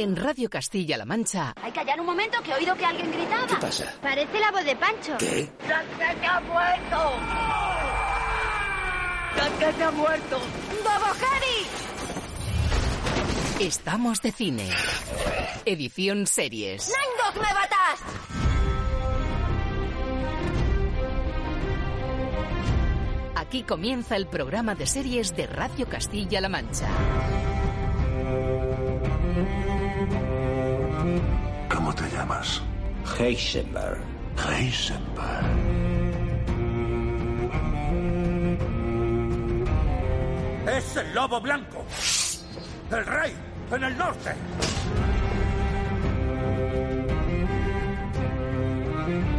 En Radio Castilla-La Mancha. Hay que callar un momento que he oído que alguien gritaba. ¿Qué pasa? Parece la voz de Pancho. ¿Qué? ¡Que ha muerto! ¡Que ha muerto! ¡Bobo! Estamos de cine. Edición series. ¡Nine Dog me batas! Aquí comienza el programa de series de Radio Castilla-La Mancha. ¿Cómo te llamas? Heisenberg. Heisenberg. ¡Es el lobo blanco! ¡El rey! ¡En el norte!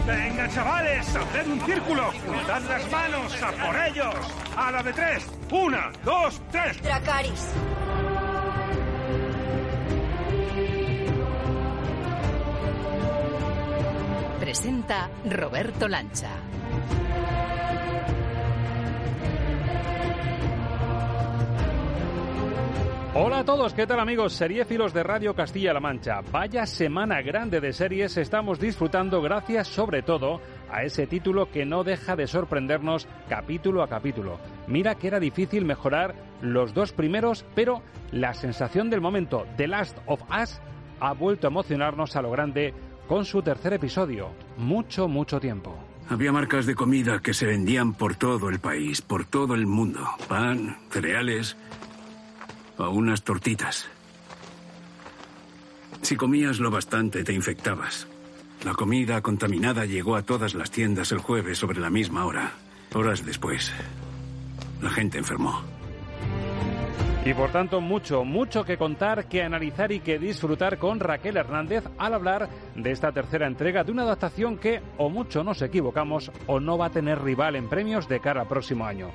¡Venga, chavales! ¡Haced un círculo! ¡Dad las manos! ¡A por ellos! ¡A la de tres! ¡Una, dos, tres! Dracaris. Presenta Roberto Lancha. Hola a todos, ¿qué tal amigos? Seriéfilos de Radio Castilla-La Mancha. Vaya semana grande de series estamos disfrutando gracias sobre todo a ese título que no deja de sorprendernos capítulo a capítulo. Mira que era difícil mejorar los dos primeros, pero la sensación del momento, The Last of Us, ha vuelto a emocionarnos a lo grande con su tercer episodio. Mucho, mucho tiempo. Había marcas de comida que se vendían por todo el país, por todo el mundo. Pan, cereales o unas tortitas. Si comías lo bastante, te infectabas. La comida contaminada llegó a todas las tiendas el jueves sobre la misma hora. Horas después, la gente enfermó. Y por tanto, mucho, mucho que contar, que analizar y que disfrutar con Raquel Hernández al hablar de esta tercera entrega de una adaptación que, o mucho nos equivocamos, o no va a tener rival en premios de cara al próximo año.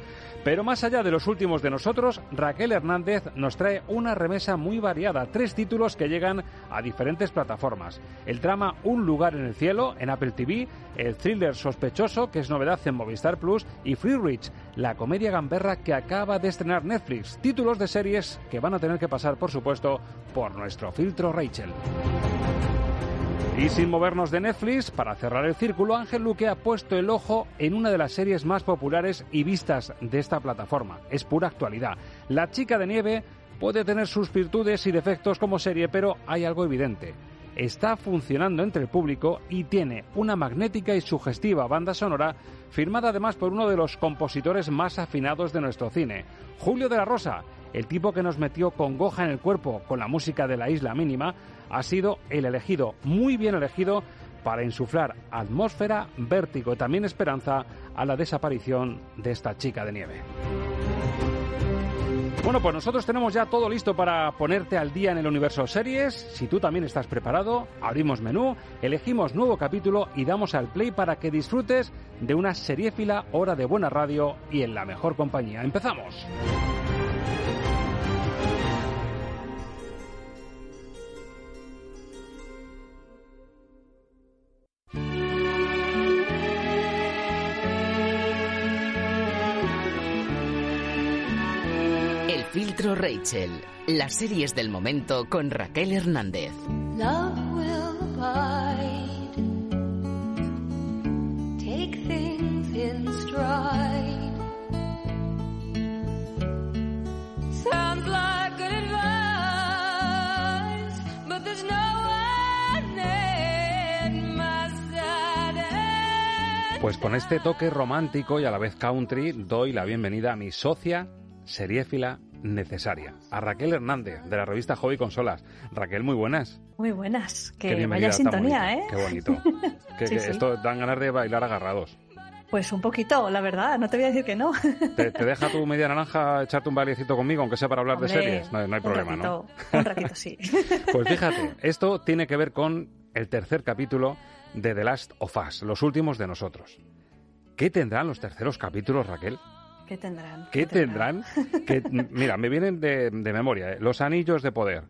Pero más allá de los últimos de nosotros, Raquel Hernández nos trae una remesa muy variada, tres títulos que llegan a diferentes plataformas. El drama Un lugar en el cielo en Apple TV, el thriller sospechoso que es novedad en Movistar Plus y Free Rich, la comedia gamberra que acaba de estrenar Netflix. Títulos de series que van a tener que pasar, por supuesto, por nuestro filtro Rachel. Y sin movernos de Netflix, para cerrar el círculo, Ángel Luque ha puesto el ojo en una de las series más populares y vistas de esta plataforma. Es pura actualidad. La chica de nieve puede tener sus virtudes y defectos como serie, pero hay algo evidente. Está funcionando entre el público y tiene una magnética y sugestiva banda sonora firmada además por uno de los compositores más afinados de nuestro cine, Julio de la Rosa, el tipo que nos metió con goja en el cuerpo con la música de la isla mínima, ha sido el elegido, muy bien elegido, para insuflar atmósfera, vértigo y también esperanza a la desaparición de esta chica de nieve. Bueno, pues nosotros tenemos ya todo listo para ponerte al día en el universo series. Si tú también estás preparado, abrimos menú, elegimos nuevo capítulo y damos al play para que disfrutes de una seriéfila hora de buena radio y en la mejor compañía. ¡Empezamos! Rachel. Las series del momento con Raquel Hernández. Love will abide. Take things in stride. Sounds like good advice, but there's no one at my side. Pues con este toque romántico y a la vez country doy la bienvenida a mi socia seriéfila necesaria, a Raquel Hernández de la revista Hobby Consolas. Raquel, muy buenas. Muy buenas. Que Qué vaya sintonía. ¿eh? Qué bonito. Que, Sí, que sí. Esto dan ganas de bailar agarrados. Pues un poquito, la verdad, no te voy a decir que no. ¿Te, te deja tu media naranja echarte un bailecito conmigo, aunque sea para hablar de series? No, no hay un problema, ¿no? ratito, Un ratito, sí. Pues fíjate, esto tiene que ver con el tercer capítulo de The Last of Us, los últimos de nosotros. ¿Qué tendrán los terceros capítulos, Raquel? ¿Qué tendrán? ¿Qué tendrán? Que, mira, me vienen de, de memoria. ¿eh? Los Anillos de Poder,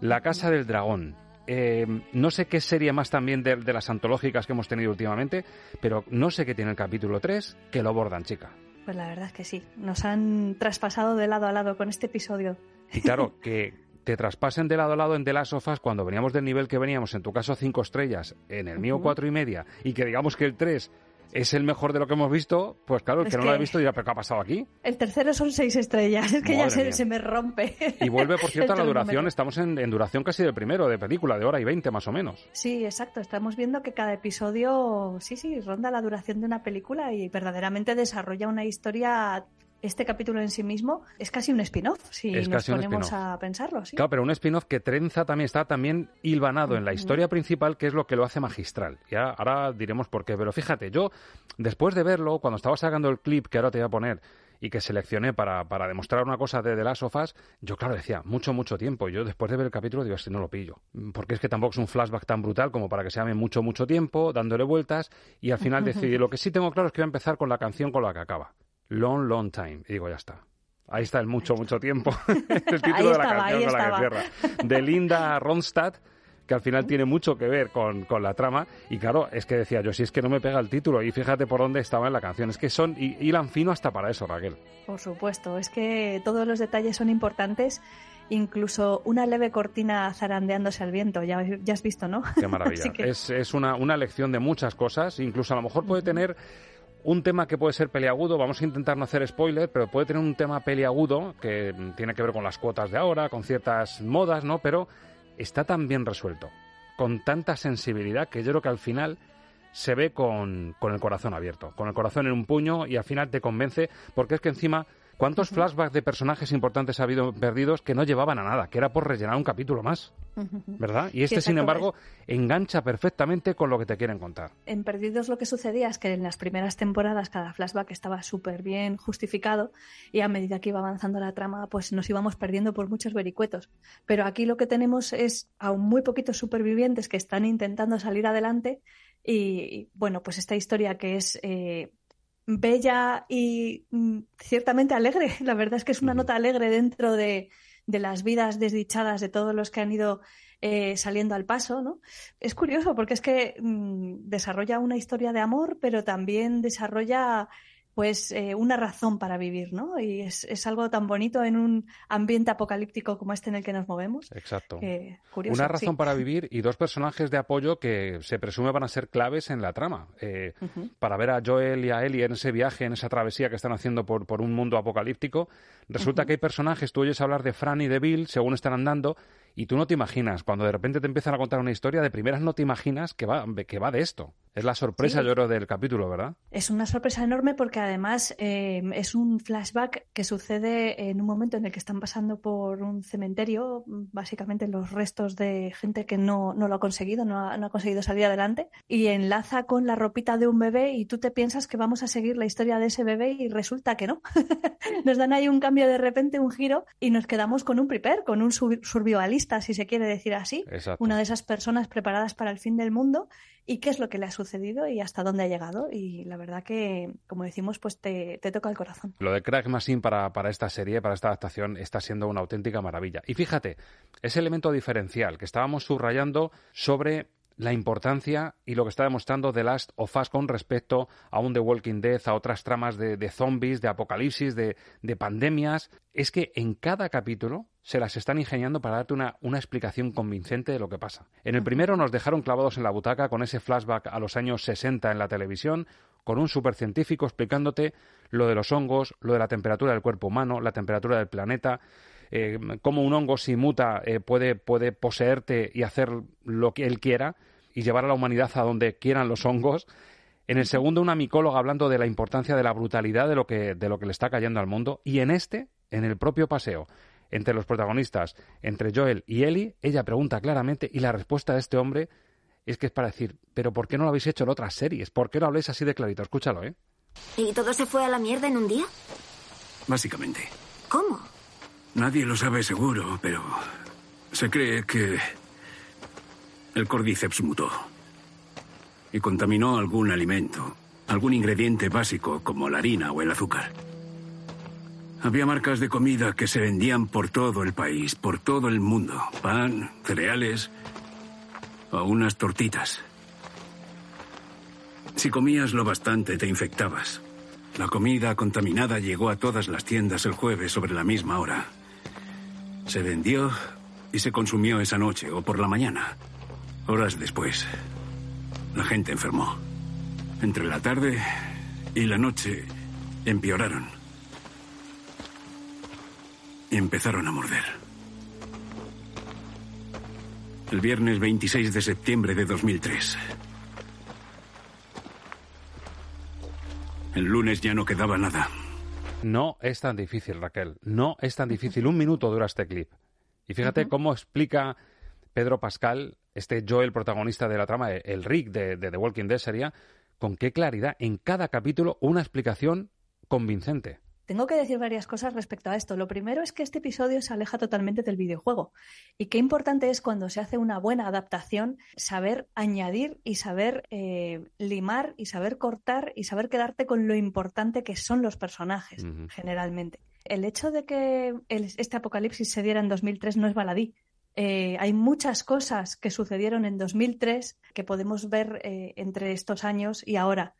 La Casa del Dragón. eh, no sé qué serie más también de, de las antológicas que hemos tenido últimamente, pero no sé qué tiene el capítulo 3 que lo bordan, chica. Pues la verdad es que sí. Nos han traspasado de lado a lado con este episodio. Y claro, que te traspasen de lado a lado en The Last of Us cuando veníamos del nivel que veníamos, en tu caso cinco estrellas, en el mío Ujú. cuatro y media, y que digamos que el 3 es el mejor de lo que hemos visto, pues claro, el Es que no lo ha visto dirá, pero ¿qué ha pasado aquí? El tercero son seis estrellas. Es que ya se, se me rompe. Y vuelve, por cierto, a la duración, estamos en, en duración casi del primero, de película, de hora y veinte más o menos. Sí, exacto. Estamos viendo que cada episodio, sí, sí, ronda la duración de una película y verdaderamente desarrolla una historia. Este capítulo en sí mismo es casi un spin-off, si Es nos ponemos a pensarlo. Sí. Claro, pero un spin-off que trenza también está también hilvanado en la historia principal, que es lo que lo hace magistral. Ya ahora diremos por qué. Pero fíjate, yo, después de verlo, cuando estaba sacando el clip que ahora te voy a poner y que seleccioné para, para demostrar una cosa de The Last of Us, yo, claro, decía, mucho, mucho tiempo. Yo, después de ver el capítulo, digo, si no lo pillo. Porque es que tampoco es un flashback tan brutal como para que se llame mucho, mucho tiempo, dándole vueltas, y al final decidí, lo que sí tengo claro es que voy a empezar con la canción con la que acaba. Long, long time. Y digo, ya está. Ahí está el mucho, mucho tiempo. el título Ahí de la estaba, canción con la que cierra. De Linda Ronstadt, que al final tiene mucho que ver con, con la trama. Y claro, es que decía yo, si es que no me pega el título, y fíjate por dónde estaba en la canción. Es que son, y hilan fino hasta para eso, Raquel. Por supuesto, es que todos los detalles son importantes, incluso una leve cortina zarandeándose al viento, ya, ya has visto, ¿no? Qué maravilla. Que- Es, es una, una lección de muchas cosas. Incluso a lo mejor puede tener un tema que puede ser peliagudo. Vamos a intentar no hacer spoiler, pero puede tener un tema peliagudo que tiene que ver con las cuotas de ahora, con ciertas modas, ¿no? Pero está tan bien resuelto, con tanta sensibilidad que yo creo que al final se ve con, con el corazón abierto, con el corazón en un puño y al final te convence, porque es que encima, ¿cuántos flashbacks de personajes importantes ha habido perdidos que no llevaban a nada, que era por rellenar un capítulo más? ¿Verdad? Y Sí, este, sin embargo, engancha perfectamente con lo que te quieren contar. En Perdidos lo que sucedía es que en las primeras temporadas cada flashback estaba súper bien justificado y a medida que iba avanzando la trama pues nos íbamos perdiendo por muchos vericuetos. Pero aquí lo que tenemos es a muy poquitos supervivientes que están intentando salir adelante y, y, bueno, pues esta historia que es... eh, bella y mm, ciertamente alegre. La verdad es que es una nota alegre dentro de, de las vidas desdichadas de todos los que han ido eh, saliendo al paso, ¿no? Es curioso porque es que mm, desarrolla una historia de amor, pero también desarrolla pues eh, una razón para vivir, ¿no? Y es, es algo tan bonito en un ambiente apocalíptico como este en el que nos movemos. Exacto. curioso, Una razón sí. para vivir y dos personajes de apoyo que se presume van a ser claves en la trama. Eh. Para ver a Joel y a Ellie en ese viaje, en esa travesía que están haciendo por, por un mundo apocalíptico, resulta que hay personajes, tú oyes hablar de Fran y de Bill según están andando y tú no te imaginas, cuando de repente te empiezan a contar una historia, de primeras no te imaginas que va, que va de esto. Es la sorpresa, Sí. yo creo, del capítulo, ¿verdad? Es una sorpresa enorme porque además eh, es un flashback que sucede en un momento en el que están pasando por un cementerio, básicamente los restos de gente que no, no lo ha conseguido, no ha, no ha conseguido salir adelante, y enlaza con la ropita de un bebé y tú te piensas que vamos a seguir la historia de ese bebé y resulta que no. nos dan ahí un cambio de repente, un giro, y nos quedamos con un prepper, con un sur- si se quiere decir así, Exacto. una de esas personas preparadas para el fin del mundo y qué es lo que le ha sucedido y hasta dónde ha llegado. Y la verdad que, como decimos, pues te, te toca el corazón. Lo de Craig Massin para, para esta serie, para esta adaptación, está siendo una auténtica maravilla. Y fíjate, ese elemento diferencial que estábamos subrayando sobre la importancia y lo que está demostrando The Last of Us con respecto a un The Walking Dead, a otras tramas de, de zombies, de apocalipsis, de, de pandemias, es que en cada capítulo se las están ingeniando para darte una, una explicación convincente de lo que pasa. En el primero nos dejaron clavados en la butaca con ese flashback a los años 60 en la televisión, con un supercientífico explicándote lo de los hongos, lo de la temperatura del cuerpo humano, la temperatura del planeta, eh, cómo un hongo si muta eh, puede, puede poseerte y hacer lo que él quiera y llevar a la humanidad a donde quieran los hongos. En el segundo, una micóloga hablando de la importancia de la brutalidad de lo que, de lo que le está cayendo al mundo. Y en este, en el propio paseo, entre los protagonistas, entre Joel y Ellie, ella pregunta claramente y la respuesta de este hombre es que es para decir, pero ¿por qué no lo habéis hecho en otras series? ¿Por qué no habléis así de clarito? Escúchalo, ¿eh? ¿Y todo se fue a la mierda en un día? Básicamente. ¿Cómo? Nadie lo sabe seguro, pero se cree que el Cordyceps mutó y contaminó algún alimento, algún ingrediente básico como la harina o el azúcar. Había marcas de comida que se vendían por todo el país, por todo el mundo. Pan, cereales o unas tortitas. Si comías lo bastante, te infectabas. La comida contaminada llegó a todas las tiendas el jueves sobre la misma hora. Se vendió y se consumió esa noche o por la mañana. Horas después, la gente enfermó. Entre la tarde y la noche empeoraron. Y empezaron a morder. El viernes 26 de septiembre de 2003. El lunes ya no quedaba nada. No es tan difícil, Raquel. No es tan difícil. Un minuto dura este clip. Y fíjate cómo explica Pedro Pascal, este Joel protagonista de la trama, el Rick de, de The Walking Dead sería, con qué claridad en cada capítulo una explicación convincente. Tengo que decir varias cosas respecto a esto. Lo primero es que este episodio se aleja totalmente del videojuego. Y qué importante es cuando se hace una buena adaptación saber añadir y saber eh, limar y saber cortar y saber quedarte con lo importante que son los personajes, generalmente. El hecho de que el- este apocalipsis se diera en 2003 no es baladí. Eh, hay muchas cosas que sucedieron en 2003 que podemos ver eh, entre estos años y ahora.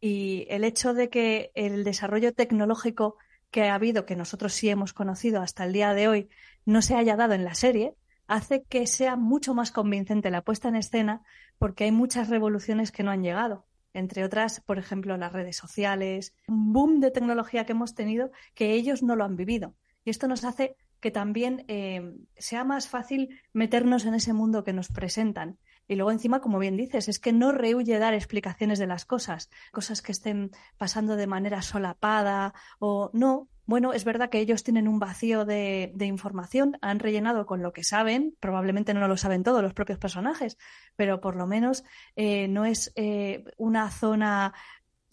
Y el hecho de que el desarrollo tecnológico que ha habido, que nosotros sí hemos conocido hasta el día de hoy, no se haya dado en la serie, hace que sea mucho más convincente la puesta en escena porque hay muchas revoluciones que no han llegado. Entre otras, por ejemplo, las redes sociales, un boom de tecnología que hemos tenido que ellos no lo han vivido. Y esto nos hace que también eh, sea más fácil meternos en ese mundo que nos presentan. Y luego encima, como bien dices, es que no rehuye dar explicaciones de las cosas, cosas que estén pasando de manera solapada o no. Bueno, es verdad que ellos tienen un vacío de, de información, han rellenado con lo que saben, probablemente no lo saben todos los propios personajes, pero por lo menos eh, no es eh, una zona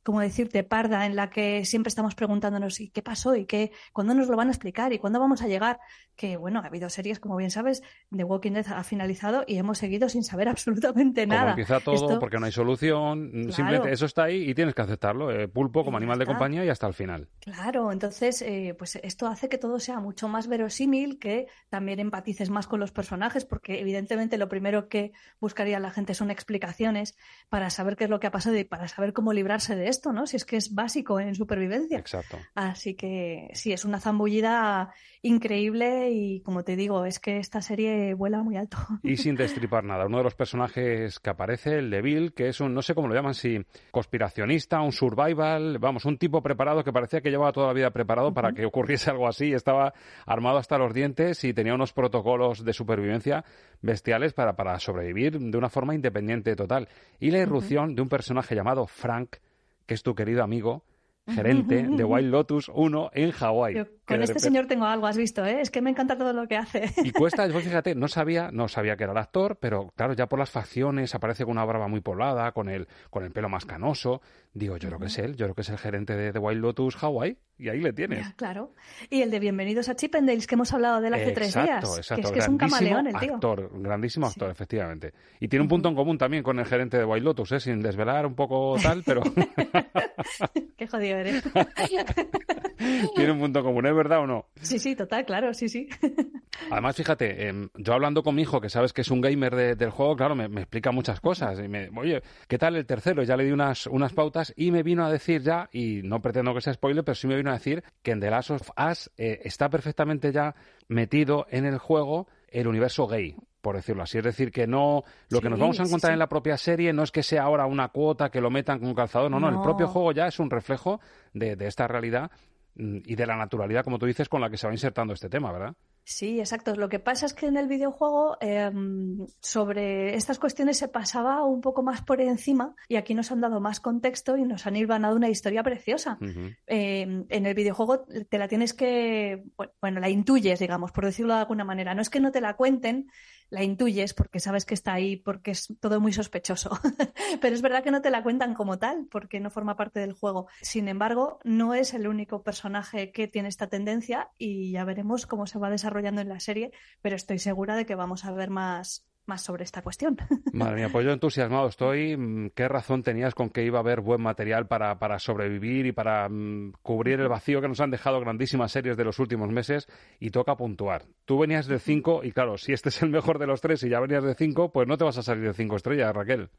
como decirte, parda, en la que siempre estamos preguntándonos ¿y qué pasó? ¿y qué? ¿Cuándo nos lo van a explicar? ¿y cuándo vamos a llegar? Que bueno, ha habido series, como bien sabes, The Walking Dead ha finalizado y hemos seguido sin saber absolutamente Como nada. empieza todo, Esto- porque no hay solución, Claro. simplemente eso está ahí y tienes que aceptarlo. eh, pulpo como animal de compañía y hasta el final. Claro, entonces, eh, pues esto hace que todo sea mucho más verosímil, que también empatices más con los personajes, porque evidentemente lo primero que buscaría la gente son explicaciones para saber qué es lo que ha pasado y para saber cómo librarse de esto, ¿no? Si es que es básico en supervivencia. Exacto. Así que sí, es una zambullida increíble y como te digo, es que esta serie vuela muy alto. Y sin destripar nada, uno de los personajes que aparece, el de Bill, que es un, no sé cómo lo llaman, si conspiracionista, un survival, vamos, un tipo preparado que parecía que llevaba toda la vida preparado para que ocurriese algo así, estaba armado hasta los dientes y tenía unos protocolos de supervivencia bestiales para, para sobrevivir de una forma independiente total. Y la irrupción de un personaje llamado Frank, que es tu querido amigo, gerente de Wild Lotus 1 en Hawái. Con este señor tengo algo, has visto, ¿eh? Es que me encanta todo lo que hace. y cuesta, yo fíjate, no sabía, no sabía que era el actor, pero claro, ya por las facciones aparece con una barba muy poblada, con el, con el pelo más canoso. Digo, yo creo que es él, yo creo que es el gerente de, de Wild Lotus Hawaii, y ahí le tienes. Claro. Y el de Bienvenidos a Chippendales que hemos hablado de él hace tres días. Exacto, exacto. Que es que es un camaleón el tío. actor, grandísimo actor, efectivamente. Y tiene un punto en común también con el gerente de Wild Lotus, ¿eh? sin desvelar un poco tal, pero Qué jodido eres. tiene un punto en común, ¿es verdad o no? sí, sí, total, claro, sí, sí. Además, fíjate, em, yo hablando con mi hijo, que sabes que es un gamer de- del juego, claro, me, me explica muchas cosas. Y me, Oye, ¿qué tal el tercero? Ya le di unas, unas pautas y me vino a decir ya, y no pretendo que sea spoiler, pero sí me vino a decir que en The Last of Us eh, está perfectamente ya metido en el juego el universo gay, por decirlo así. Es decir, que no lo que nos vamos a encontrar sí. en la propia serie no es que sea ahora una cuota que lo metan con un calzador, no, no, el propio juego ya es un reflejo de, de esta realidad y de la naturalidad, como tú dices, con la que se va insertando este tema, ¿verdad? Sí, exacto. Lo que pasa es que en el videojuego em, sobre estas cuestiones se pasaba un poco más por encima y aquí nos han dado más contexto y nos han hilvanado una historia preciosa. Eh, en el videojuego te la tienes que, bueno, la intuyes, digamos, por decirlo de alguna manera. No es que no te la cuenten, la intuyes porque sabes que está ahí, porque es todo muy sospechoso. Pero es verdad que no te la cuentan como tal, porque no forma parte del juego. Sin embargo, no es el único personaje que tiene esta tendencia y ya veremos cómo se va desarrollando en la serie, pero estoy segura de que vamos a ver más, más sobre esta cuestión. Madre mía, pues yo entusiasmado estoy. Mm, ¿Qué razón tenías con que iba a haber buen material para, para sobrevivir y para mm, cubrir el vacío que nos han dejado grandísimas series de los últimos meses? Y toca puntuar. Tú venías de 5 y claro, si este es el mejor de los tres y ya venías de 5, pues no te vas a salir de 5 estrellas, Raquel.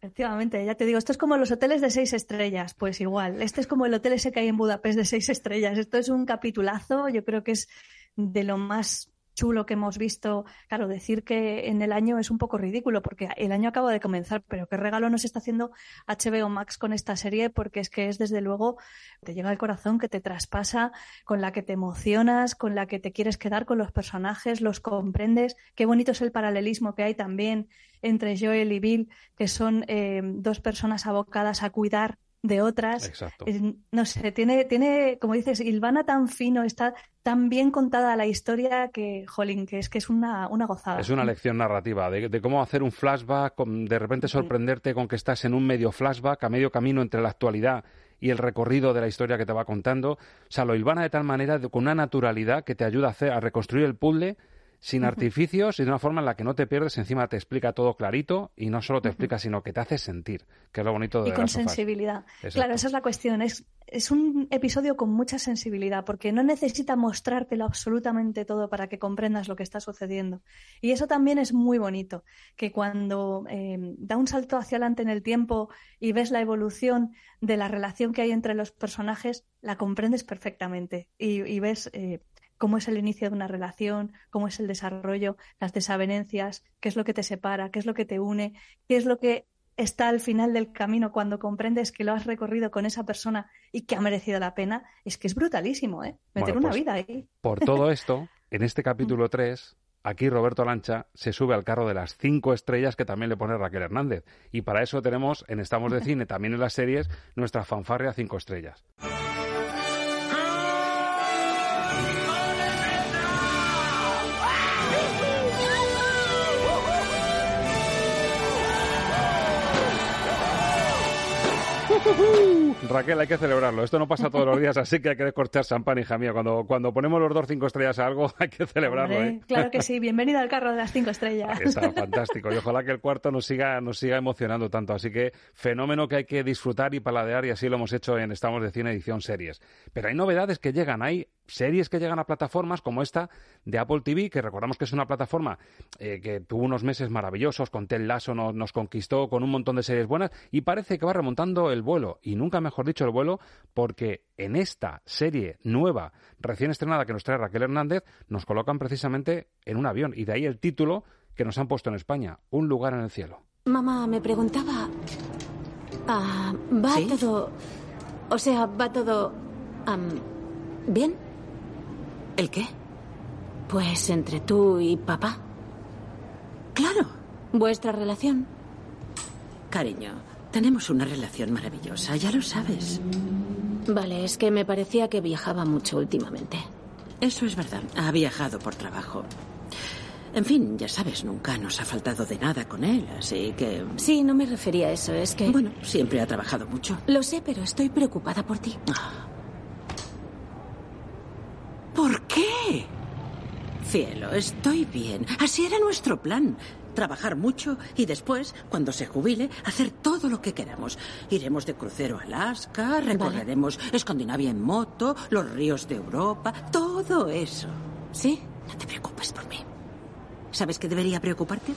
Efectivamente, ya te digo, esto es como los hoteles de seis estrellas, pues igual, este es como el hotel ese que hay en Budapest de seis estrellas, esto es un capitulazo, yo creo que es de lo más chulo que hemos visto. Claro, decir que en el año es un poco ridículo porque el año acaba de comenzar, pero qué regalo nos está haciendo HBO Max con esta serie porque es que es desde luego, te llega al corazón, que te traspasa, con la que te emocionas, con la que te quieres quedar con los personajes, los comprendes. Qué bonito es el paralelismo que hay también entre Joel y Bill, que son eh, dos personas abocadas a cuidar de otras. Exacto. Eh, no sé, tiene, tiene, como dices, Ilvana tan fino, está tan bien contada la historia que, jolín, que es que es una, una gozada. Es una lección narrativa de, de cómo hacer un flashback, con- de repente sorprenderte con que estás en un medio flashback, a medio camino entre la actualidad y el recorrido de la historia que te va contando. O sea, lo hilvana de tal manera, de- con una naturalidad que te ayuda a, hacer, a reconstruir el puzzle sin artificios y de una forma en la que no te pierdes, encima te explica todo clarito y no solo te explica, sino que te hace sentir, que es lo bonito de y con sensibilidad. Claro, esa es la cuestión. Es, es un episodio con mucha sensibilidad porque no necesita mostrártelo absolutamente todo para que comprendas lo que está sucediendo. Y eso también es muy bonito, que cuando eh, da un salto hacia adelante en el tiempo y ves la evolución de la relación que hay entre los personajes, la comprendes perfectamente y, y ves eh, cómo es el inicio de una relación, cómo es el desarrollo, las desavenencias, qué es lo que te separa, qué es lo que te une, qué es lo que está al final del camino cuando comprendes que lo has recorrido con esa persona y que ha merecido la pena, es que es brutalísimo, ¿eh? Meter Bueno, una pues, vida ahí. Por todo esto, en este capítulo 3, aquí Roberto Lancha se sube al carro de las cinco estrellas que también le pone Raquel Hernández. Y para eso tenemos en Estamos de Cine, también en las series, nuestra fanfarria cinco estrellas. Woohoo! Raquel, hay que celebrarlo. Esto no pasa todos los días, así que hay que descorchar champán, hija mía. Cuando, cuando ponemos los dos cinco estrellas a algo, hay que celebrarlo. Hombre, ¿eh? Claro que sí, bienvenido al carro de las cinco estrellas. Está fantástico y ojalá que el cuarto nos siga, nos siga emocionando tanto. Así que fenómeno que hay que disfrutar y paladear y así lo hemos hecho en Estamos de Cine Edición Series. Pero hay novedades que llegan, hay series que llegan a plataformas como esta de Apple TV, que recordamos que es una plataforma eh, que tuvo unos meses maravillosos, con Ted Lasso nos, nos conquistó con un montón de series buenas y parece que va remontando el vuelo, y nunca mejor dicho el vuelo, porque en esta serie nueva, recién estrenada que nos trae Raquel Hernández, nos colocan precisamente en un avión y de ahí el título que nos han puesto en España, Un lugar en el cielo. Mamá me preguntaba. ah, ¿Va ¿Sí? todo. O sea, va todo. am, ¿Bien? ¿El qué? Pues entre tú y papá. Claro. ¿Vuestra relación? Cariño, tenemos una relación maravillosa, ya lo sabes. Vale, es que me parecía que viajaba mucho últimamente. Eso es verdad. Ha viajado por trabajo. En fin, ya sabes, nunca nos ha faltado de nada con él, así que... Sí, no me refería a eso, es que. Bueno, siempre ha trabajado mucho. Lo sé, pero estoy preocupada por ti. ¿Por qué? Cielo, estoy bien. Así era nuestro plan. Trabajar mucho y después, cuando se jubile, hacer todo lo que queramos. Iremos de crucero a Alaska, recorreremos Escandinavia en moto, los ríos de Europa, todo eso. ¿Sí? No te preocupes por mí. ¿Sabes qué debería preocuparte?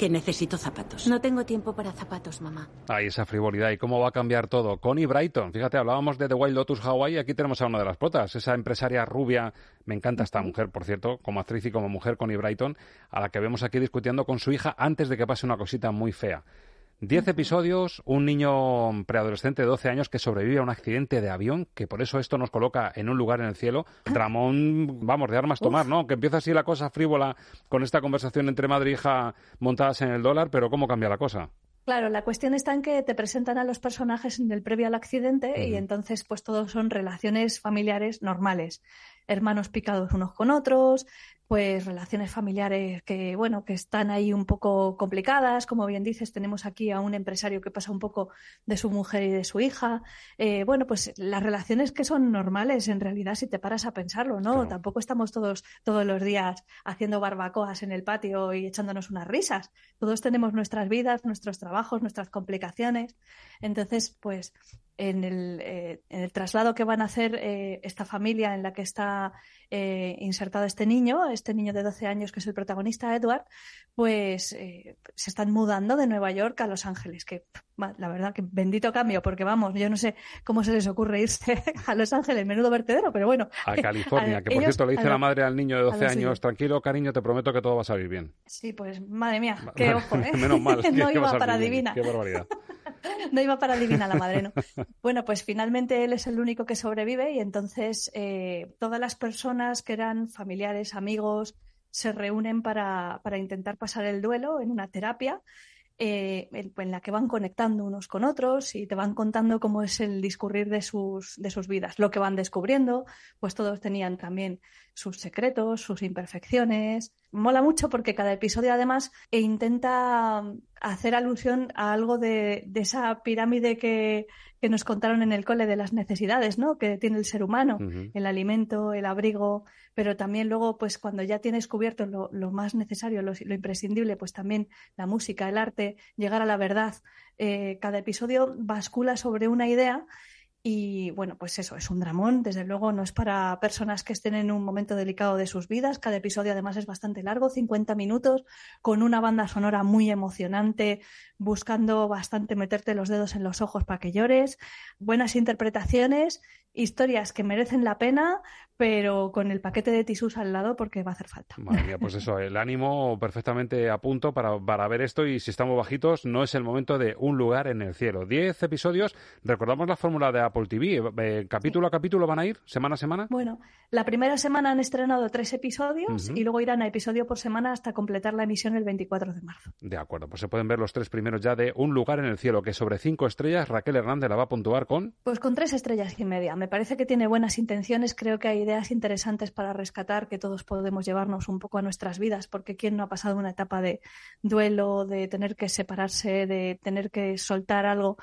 Que necesito zapatos. No tengo tiempo para zapatos, mamá. Ahí esa frivolidad y cómo va a cambiar todo. Connie Brighton, fíjate, hablábamos de The Wild Lotus Hawaii, aquí tenemos a una de las protas, esa empresaria rubia, me encanta esta mujer, por cierto, como actriz y como mujer, Connie Brighton, a la que vemos aquí discutiendo con su hija antes de que pase una cosita muy fea. Diez episodios, un niño preadolescente de 12 años que sobrevive a un accidente de avión, que por eso esto nos coloca en un lugar en el cielo. Dramón, vamos, de armas tomar, ¿no? Que empieza así la cosa frívola con esta conversación entre madre e hija montadas en el dólar, pero ¿cómo cambia la cosa? Claro, la cuestión está en que te presentan a los personajes en el previo al accidente y entonces pues todos son relaciones familiares normales. hermanos picados unos con otros, pues relaciones familiares que, bueno, que están ahí un poco complicadas. Como bien dices, tenemos aquí a un empresario que pasa un poco de su mujer y de su hija. Eh, bueno, pues las relaciones que son normales, en realidad, si te paras a pensarlo, ¿no? Claro. Tampoco estamos todos, todos los días haciendo barbacoas en el patio y echándonos unas risas. Todos tenemos nuestras vidas, nuestros trabajos, nuestras complicaciones. Entonces, pues en el, eh, en el traslado que van a hacer eh, esta familia en la que está insertado este niño, este niño de 12 años que es el protagonista, Edward, pues eh, se están mudando de Nueva York a Los Ángeles, que la verdad que bendito cambio, porque vamos, yo no sé cómo se les ocurre irse a Los Ángeles, menudo vertedero, pero bueno. A California, a que por ellos- cierto le dice la madre al niño de a 12 lo suyo. años, tranquilo cariño, te prometo que todo va a salir bien. Sí, pues madre mía, qué ojo, ¿eh? Menos mal, no que iba para divina. Qué barbaridad. No iba para divina la madre, ¿no? Bueno, pues finalmente él es el único que sobrevive y entonces eh, todas las personas que eran familiares, amigos, se reúnen para, para intentar pasar el duelo en una terapia eh, en, la que van conectando unos con otros y te van contando cómo es el discurrir de sus, de sus vidas, lo que van descubriendo, pues todos tenían también sus secretos, sus imperfecciones. Mola mucho porque cada episodio además e intenta hacer alusión a algo de, de esa pirámide que, que nos contaron en el cole de las necesidades, ¿no? Que tiene el ser humano, el alimento, el abrigo, pero también luego, pues cuando ya tienes cubierto lo, lo más necesario, lo, lo imprescindible, pues también la música, el arte, llegar a la verdad. Eh, cada episodio bascula sobre una idea y bueno, pues eso, es un dramón, desde luego no es para personas que estén en un momento delicado de sus vidas. Cada episodio además es bastante largo, 50 minutos, con una banda sonora muy emocionante, buscando bastante meterte los dedos en los ojos para que llores, buenas interpretaciones, historias que merecen la pena, pero con el paquete de tisús al lado porque va a hacer falta. Madre mía, pues eso, el ánimo perfectamente a punto para, para ver esto y si estamos bajitos no es el momento de un lugar en el cielo. Diez episodios, recordamos la fórmula de Apple TV, eh, capítulo a capítulo van a ir, semana a semana. Bueno, la primera semana han estrenado tres episodios y luego irán a episodio por semana hasta completar la emisión el 24 de marzo. De acuerdo, pues se pueden ver los tres primeros ya de Un lugar en el cielo, que sobre cinco estrellas Raquel Hernández la va a puntuar con... Pues con tres estrellas y media. Me parece que tiene buenas intenciones, creo que hay ideas interesantes para rescatar que todos podemos llevarnos un poco a nuestras vidas, porque quién no ha pasado una etapa de duelo, de tener que separarse, de tener que soltar algo.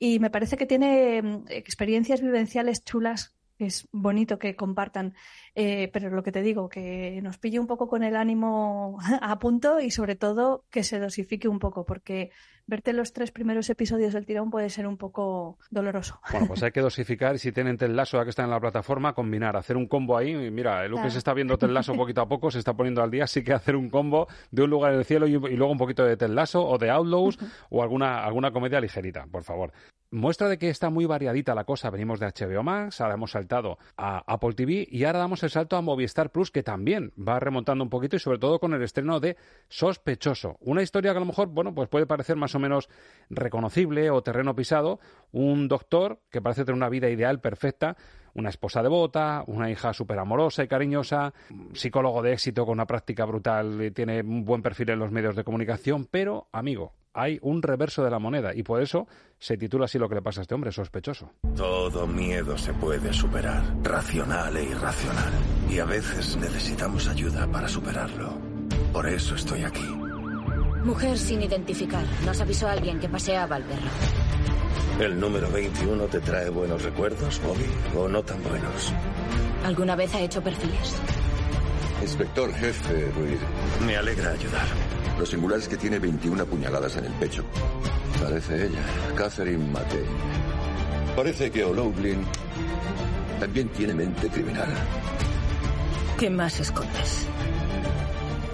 Y me parece que tiene mm, experiencias vivenciales chulas. Es bonito que compartan, eh, pero lo que te digo, que nos pille un poco con el ánimo a punto y sobre todo que se dosifique un poco, porque verte los tres primeros episodios del tirón puede ser un poco doloroso. Bueno, pues hay que dosificar y si tienen Ted Lasso, ya que está en la plataforma, combinar, hacer un combo ahí. Y Mira, que Claro. se está viendo Ted Lasso poquito a poco, se está poniendo al día, así que hacer un combo de un lugar en el cielo y, y luego un poquito de Ted Lasso o de Outlaws o alguna, alguna comedia ligerita, por favor. Muestra de que está muy variadita la cosa. Venimos de HBO Max, ahora hemos saltado a Apple TV y ahora damos el salto a Movistar Plus, que también va remontando un poquito y sobre todo con el estreno de Sospechoso. Una historia que a lo mejor, bueno, pues puede parecer más o menos reconocible o terreno pisado. Un doctor que parece tener una vida ideal, perfecta, una esposa devota, una hija súper amorosa y cariñosa, psicólogo de éxito con una práctica brutal, y tiene un buen perfil en los medios de comunicación, pero, amigo, hay un reverso de la moneda y por eso se titula así lo que le pasa a este hombre, sospechoso. Todo miedo se puede superar, racional e irracional. Y a veces necesitamos ayuda para superarlo. Por eso estoy aquí. Mujer sin identificar. Nos avisó alguien que paseaba al perro. ¿El número 21 te trae buenos recuerdos, Bobby? ¿O no tan buenos? ¿Alguna vez ha hecho perfiles? Inspector jefe Ruiz. Me alegra ayudar. Lo singular es que tiene 21 puñaladas en el pecho. Parece ella, Catherine Matei. Parece que O'Loughlin también tiene mente criminal. ¿Qué más escondes?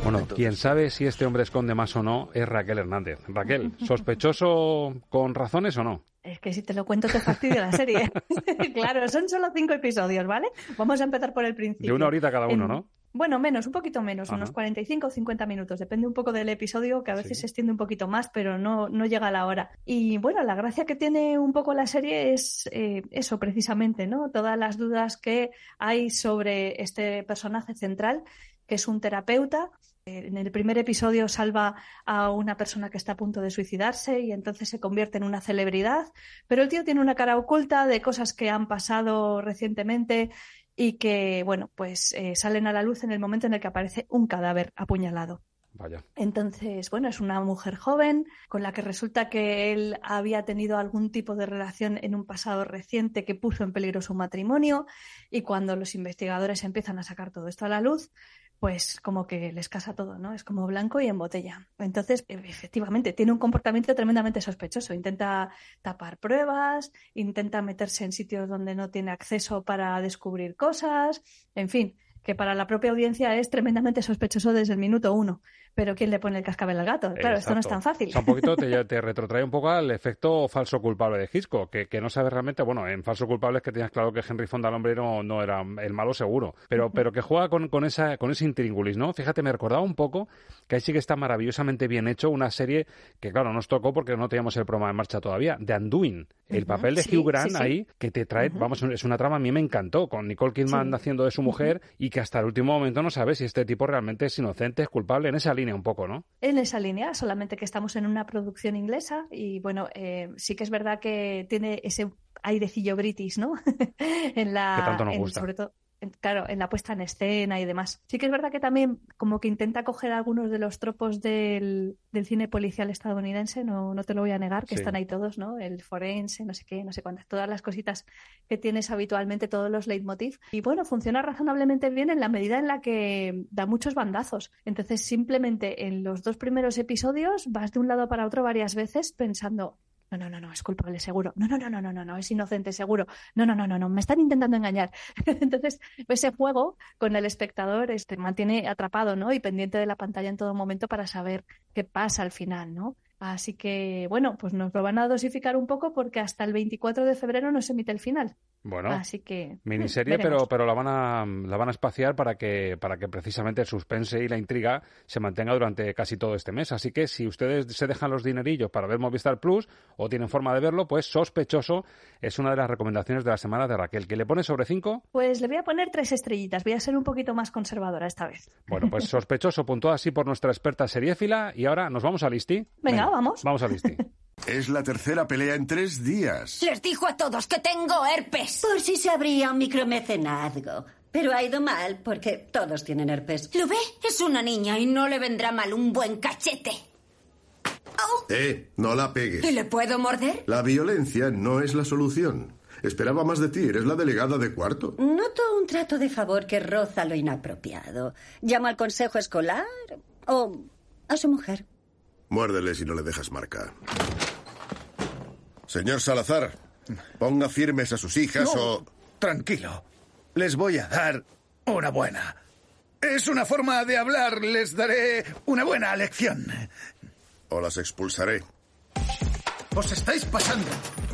Bueno, quien sabe si este hombre esconde más o no es Raquel Hernández. Raquel, ¿sospechoso con razones o no? Es que si te lo cuento te fastidia la serie. claro, son solo cinco episodios, ¿vale? Vamos a empezar por el principio. De una horita cada uno, En- ¿no? Bueno, menos, un poquito menos, Ajá. unos 45 o 50 minutos. Depende un poco del episodio, que a veces se extiende un poquito más, pero no, no llega a la hora. Y bueno, la gracia que tiene un poco la serie es eh, eso precisamente, ¿no? Todas las dudas que hay sobre este personaje central, que es un terapeuta. En el primer episodio salva a una persona que está a punto de suicidarse y entonces se convierte en una celebridad, pero el tío tiene una cara oculta de cosas que han pasado recientemente y que, bueno, pues eh, salen a la luz en el momento en el que aparece un cadáver apuñalado. Vaya. Entonces, bueno, es una mujer joven con la que resulta que él había tenido algún tipo de relación en un pasado reciente que puso en peligro su matrimonio y cuando los investigadores empiezan a sacar todo esto a la luz, pues como que les casa todo, ¿no? Es como blanco y en botella. Entonces, efectivamente, tiene un comportamiento tremendamente sospechoso. Intenta tapar pruebas, intenta meterse en sitios donde no tiene acceso para descubrir cosas, en fin, que para la propia audiencia es tremendamente sospechoso desde el minuto uno. Pero ¿quién le pone el cascabel al gato? Claro, esto no es tan fácil. O sea, un poquito te, te, retrotrae un poco al efecto falso culpable de Hitchcock, que, que no sabes realmente, bueno, en falso culpable es que tenías claro que Henry Fonda al hombre no, no era el malo seguro, pero, pero que juega con, con, esa, con ese intríngulis, ¿no? Fíjate, me recordaba un poco que ahí sí que está maravillosamente bien hecho una serie que, claro, nos tocó porque no teníamos el programa en marcha todavía, de Anduin, el papel de Sí, Hugh Grant sí, sí. ahí, que te trae, vamos, es una trama, a mí me encantó, con Nicole Kidman haciendo de su mujer y que hasta el último momento no sabes si este tipo realmente es inocente, es culpable, en esa línea un poco, ¿no? en esa línea, solamente que estamos en una producción inglesa y bueno, eh, sí que es verdad que tiene ese airecillo british, ¿no? en la, Que tanto nos en- gusta. sobre todo, en- claro, en la puesta en escena y demás. Sí que es verdad que también como que intenta coger algunos de los tropos del, del cine policial estadounidense, no, no te lo voy a negar, que Sí. están ahí todos, ¿no? El forense, no sé qué, no sé cuántas, todas las cositas que tienes habitualmente, todos los leitmotiv. Y bueno, funciona razonablemente bien en la medida en la que da muchos bandazos. Entonces, simplemente en los dos primeros episodios vas de un lado para otro varias veces pensando. No, no, no, no, es culpable seguro. No, no, no, no, no, no, no, es inocente seguro. No, no, no, no, no, me están intentando engañar. Entonces, ese juego con el espectador este, mantiene atrapado, ¿no? Y pendiente de la pantalla en todo momento para saber qué pasa al final, ¿no? Así que, bueno, pues nos lo van a dosificar un poco porque hasta el 24 de febrero no se emite el final. Bueno, Así que. miniserie, veremos. pero, pero la van a la van a espaciar para que para que precisamente el suspense y la intriga se mantenga durante casi todo este mes. Así que si ustedes se dejan los dinerillos para ver Movistar Plus o tienen forma de verlo, pues sospechoso es una de las recomendaciones de la semana de Raquel, que le pone sobre cinco. Pues le voy a poner tres estrellitas. Voy a ser un poquito más conservadora esta vez. Bueno, pues sospechoso puntuado así por nuestra experta seriéfila y ahora nos vamos a Listi. Venga, vamos. Vamos a Listi. Es la tercera pelea en tres días. Les dijo a todos que tengo herpes. Por si se abría un micromecenazgo. Pero ha ido mal porque todos tienen herpes. ¿Lo ve? Es una niña y no le vendrá mal un buen cachete. Eh, no la pegues. ¿Y le puedo morder? La violencia no es la solución. Esperaba más de ti, eres la delegada de cuarto. Noto un trato de favor que roza lo inapropiado. ¿Llamo al consejo escolar o a su mujer? Muérdele si no le dejas marca. Señor Salazar, ponga firmes a sus hijas No, o... Tranquilo. Les voy a dar una buena. Es una forma de hablar. Les daré una buena lección. O las expulsaré. Os estáis pasando.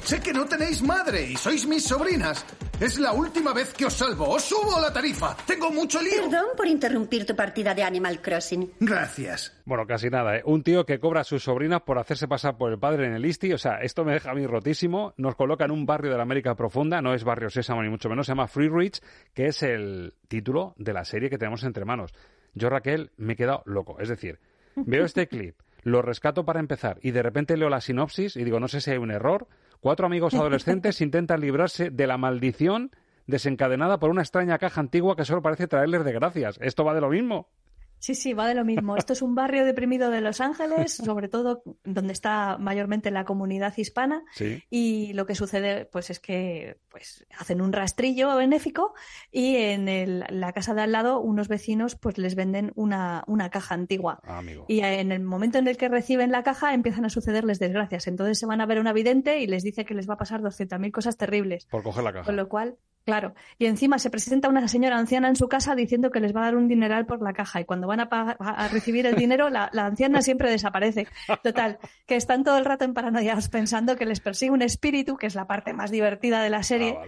Sé que no tenéis madre y sois mis sobrinas. Es la última vez que os salvo. Os subo la tarifa. Tengo mucho lío. Perdón por interrumpir tu partida de Animal Crossing. Gracias. Bueno, casi nada, ¿eh? Un tío que cobra a sus sobrinas por hacerse pasar por el padre en el Isti. O sea, esto me deja a mí rotísimo. Nos coloca en un barrio de la América Profunda, no es Barrio Sésamo ni mucho menos, se llama Free Reach, que es el título de la serie que tenemos entre manos. Yo, Raquel, me he quedado loco. Es decir, veo este clip, lo rescato para empezar y de repente leo la sinopsis y digo, no sé si hay un error. Cuatro amigos adolescentes intentan librarse de la maldición desencadenada por una extraña caja antigua que solo parece traerles desgracias. ¿Esto va de lo mismo? Sí, sí, va de lo mismo. Esto es un barrio deprimido de Los Ángeles, sobre todo donde está mayormente la comunidad hispana. Sí. Y lo que sucede, pues, es que pues hacen un rastrillo benéfico y en el- la casa de al lado unos vecinos pues les venden una, una caja antigua. Ah, amigo. Y en el momento en el que reciben la caja empiezan a sucederles desgracias. Entonces se van a ver a una vidente y les dice que les va a pasar 200.000 cosas terribles. Por coger la caja. Con lo cual, claro. Y encima se presenta una señora anciana en su casa diciendo que les va a dar un dineral por la caja. Y cuando van a, pagar- a recibir el dinero, la, la anciana siempre desaparece. Total, que están todo el rato en paranoias pensando que les persigue un espíritu, que es la parte más divertida de la serie.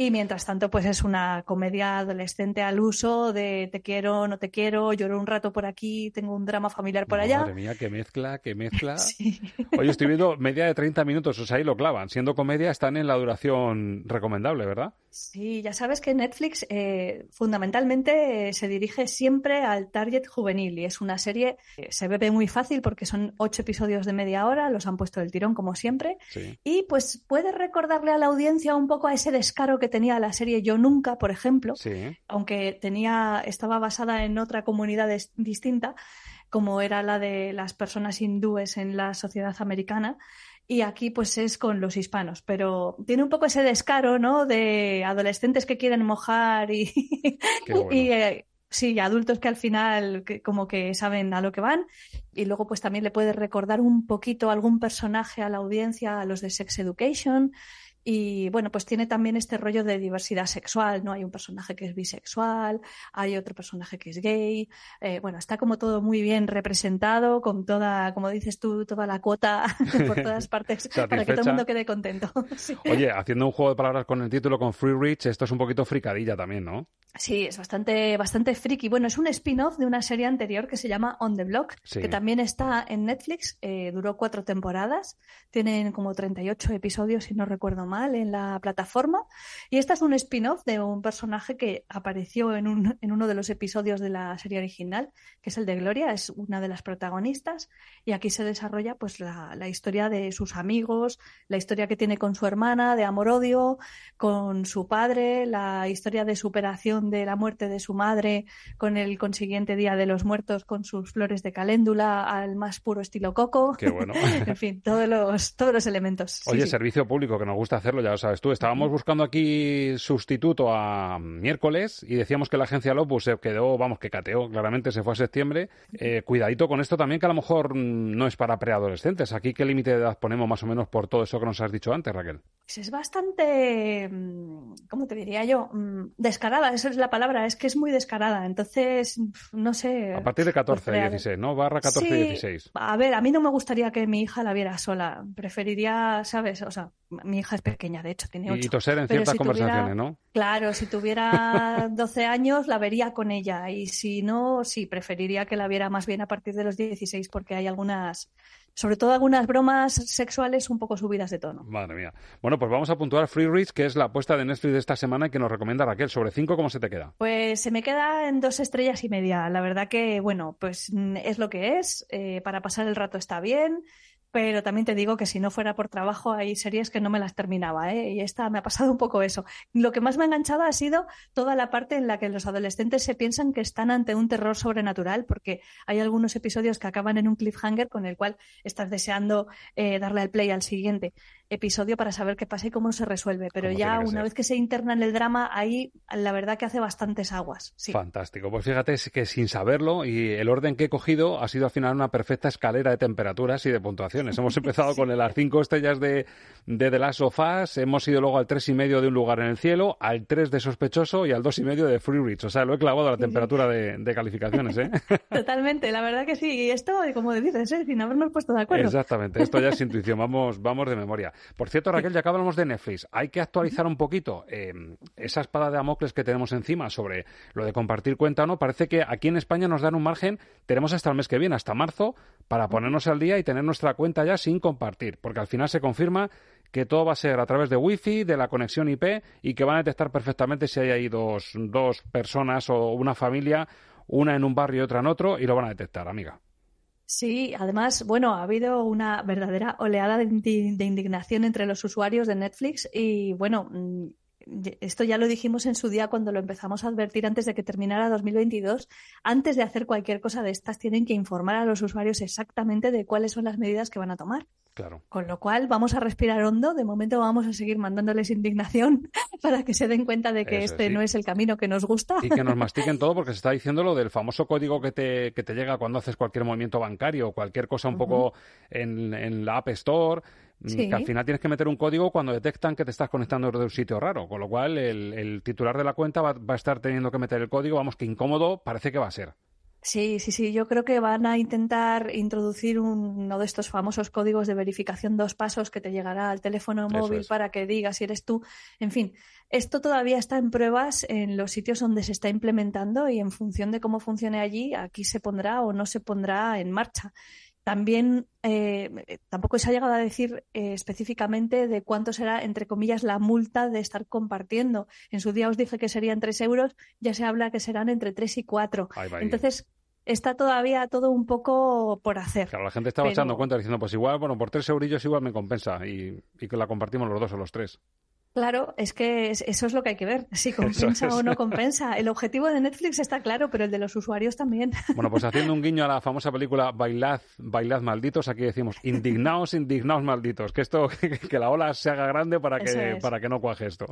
Y mientras tanto, pues es una comedia adolescente al uso de te quiero, no te quiero, lloro un rato por aquí, tengo un drama familiar por allá. Madre mía, qué mezcla, qué mezcla. Oye, estoy viendo media de 30 minutos, o sea, ahí lo clavan. Siendo comedia, están en la duración recomendable, ¿verdad? Sí, ya sabes que Netflix eh, fundamentalmente eh, se dirige siempre al target juvenil y es una serie que se bebe muy fácil porque son ocho episodios de media hora, los han puesto del tirón como siempre Sí. y pues puede recordarle a la audiencia un poco a ese descaro que tenía la serie Yo Nunca, por ejemplo, Sí. aunque tenía, estaba basada en otra comunidad es- distinta, como era la de las personas hindúes en la sociedad americana. Y aquí pues es con los hispanos, pero tiene un poco ese descaro, ¿no? De adolescentes que quieren mojar y, Qué bueno. y eh, sí, adultos que al final que como que saben a lo que van. Y luego pues también le puede recordar un poquito algún personaje a la audiencia, a los de Sex Education. Y bueno, pues tiene también este rollo de diversidad sexual, ¿no? Hay un personaje que es bisexual, hay otro personaje que es gay. Eh, bueno, está como todo muy bien representado, con toda, como dices tú, toda la cuota por todas partes, para que todo el mundo quede contento. Sí. Oye, haciendo un juego de palabras con el título con Free Rich, esto es un poquito fricadilla también, ¿no? Sí, es bastante, bastante friki. Bueno, es un spin-off de una serie anterior que se llama On the Block, Sí. que también está en Netflix. eh, duró cuatro temporadas. Tienen como 38 episodios, si no recuerdo mal, en la plataforma. Y esta es un spin-off de un personaje que apareció en, un, en uno de los episodios de la serie original, que es el de Gloria, es una de las protagonistas. Y aquí se desarrolla pues la, la historia de sus amigos, la historia que tiene con su hermana, de amor-odio, con su padre, la historia de superación de la muerte de su madre, con el consiguiente Día de los Muertos, con sus flores de caléndula al más puro estilo coco. Qué bueno. en fin, todos los, todos los elementos. Oye, sí. servicio público, que nos gusta hacerlo, ya lo sabes tú. Estábamos buscando aquí sustituto a miércoles y decíamos que la agencia Lopus se quedó, vamos, que cateó, claramente se fue a septiembre. Eh, cuidadito con esto también, que a lo mejor no es para preadolescentes. Aquí, ¿qué límite de edad ponemos más o menos por todo eso que nos has dicho antes, Raquel? Pues es bastante, mm, ¿cómo te diría yo? Mm, Descarada, esa es la palabra, es que es muy descarada. Entonces, no sé. A partir de 14, pues, prea- 16, ¿no? Barra 14 Sí, 16. A ver, a mí no me gustaría que mi hija la viera sola. Preferiría, ¿sabes? O sea, mi hija es pequeña, de hecho, tiene Y ocho. toser en ciertas si tuviera- conversaciones, ¿no? Claro, si tuviera 12 años la vería con ella y si no, sí, preferiría que la viera más bien a partir de los 16 porque hay algunas, sobre todo algunas bromas sexuales un poco subidas de tono. Madre mía. Bueno, pues vamos a puntuar Free Reach, que es la apuesta de Netflix de esta semana y que nos recomienda Raquel. Sobre 5, ¿cómo se te queda? Pues se me queda en dos estrellas y media. La verdad que, bueno, pues mm, es lo que es. eh, para pasar el rato está bien. Pero también te digo que si no fuera por trabajo hay series que no me las terminaba, ¿eh? Y esta me ha pasado un poco eso. Lo que más me ha enganchado ha sido toda la parte en la que los adolescentes se piensan que están ante un terror sobrenatural, porque hay algunos episodios que acaban en un cliffhanger con el cual estás deseando eh, darle al play al siguiente episodio para saber qué pasa y cómo se resuelve. Pero ya una ser. vez que se interna en el drama, ahí la verdad que hace bastantes aguas. Sí. Fantástico. Pues fíjate que sin saberlo y el orden que he cogido ha sido al final una perfecta escalera de temperaturas y de puntuaciones. Hemos empezado con las cinco estrellas de, de The Last of Us, hemos ido luego al tres y medio de Un lugar en el cielo, al tres de Sospechoso y al dos y medio de Free Reach. O sea, lo he clavado a la temperatura de, de calificaciones, ¿eh? Totalmente, la verdad que sí. Y esto, como dices, ¿eh? sin habernos puesto de acuerdo. Exactamente, esto ya es intuición, vamos, vamos de memoria. Por cierto, Raquel, ya que hablamos de Netflix, hay que actualizar un poquito eh, esa espada de Damocles que tenemos encima sobre lo de compartir cuenta o no. Parece que aquí en España nos dan un margen, tenemos hasta el mes que viene, hasta marzo, para ponernos al día y tener nuestra cuenta ya sin compartir, porque al final se confirma que todo va a ser a través de Wi-Fi, de la conexión IP y que van a detectar perfectamente si hay ahí dos, dos personas o una familia, una en un barrio y otra en otro, y lo van a detectar, amiga. Sí, además, bueno, ha habido una verdadera oleada de, indi- de indignación entre los usuarios de Netflix y bueno, mm, esto ya lo dijimos en su día cuando lo empezamos a advertir antes de que terminara 2022. Antes de hacer cualquier cosa de estas, tienen que informar a los usuarios exactamente de cuáles son las medidas que van a tomar. Claro. Con lo cual, vamos a respirar hondo. De momento, vamos a seguir mandándoles indignación para que se den cuenta de que Eso este sí. no es el camino que nos gusta. Y que nos mastiquen todo porque se está diciendo lo del famoso código que te, que te llega cuando haces cualquier movimiento bancario o cualquier cosa un poco en, en la App Store. Mm, Sí. Que al final tienes que meter un código cuando detectan que te estás conectando desde un sitio raro. Con lo cual, el, el titular de la cuenta va, va a estar teniendo que meter el código. Vamos, que incómodo parece que va a ser. Sí, sí, sí. Yo creo que van a intentar introducir un- uno de estos famosos códigos de verificación dos pasos que te llegará al teléfono móvil es. para que digas si eres tú. En fin, esto todavía está en pruebas en los sitios donde se está implementando y en función de cómo funcione allí, aquí se pondrá o no se pondrá en marcha. También eh, tampoco se ha llegado a decir eh, específicamente de cuánto será, entre comillas, la multa de estar compartiendo. En su día os dije que serían tres euros, ya se habla que serán entre tres y cuatro. Entonces, está todavía todo un poco por hacer. Claro, la gente estaba Pero- echando cuenta diciendo, pues igual, bueno, por tres eurillos igual me compensa y, y que la compartimos los dos o los tres. Claro, es que eso es lo que hay que ver, si compensa o no compensa. El objetivo de Netflix está claro, pero el de los usuarios también. Bueno, pues haciendo un guiño a la famosa película Bailad, Bailad malditos, aquí decimos indignaos, indignaos malditos, que esto, que la ola se haga grande para que, para que no cuaje esto.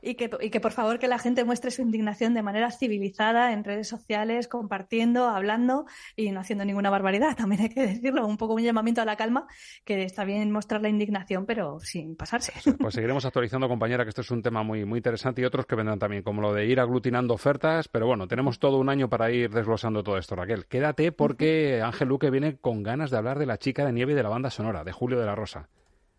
Y que, y que por favor que la gente muestre su indignación de manera civilizada en redes sociales, compartiendo, hablando y no haciendo ninguna barbaridad. También hay que decirlo, un poco un llamamiento a la calma, que está bien mostrar la indignación, pero sin pasarse. Pues seguiremos actualizando con compañera, que esto es un tema muy, muy interesante y otros que vendrán también, como lo de ir aglutinando ofertas, pero bueno, tenemos todo un año para ir desglosando todo esto, Raquel. Quédate porque Ángel Luque viene con ganas de hablar de la chica de nieve de la banda sonora, de Julio de la Rosa.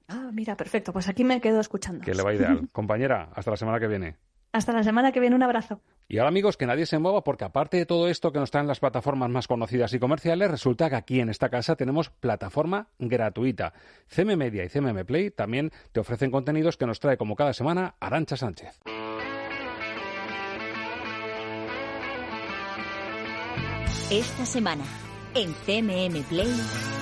Ah, mira, perfecto, pues aquí me quedo escuchando. Que le va ideal. Compañera, hasta la semana que viene. Hasta la semana que viene, un abrazo. Y ahora amigos, que nadie se mueva porque aparte de todo esto que nos traen las plataformas más conocidas y comerciales, resulta que aquí en esta casa tenemos plataforma gratuita. CM Media y CMM Play también te ofrecen contenidos que nos trae como cada semana Arancha Sánchez. Esta semana, en CMM Play.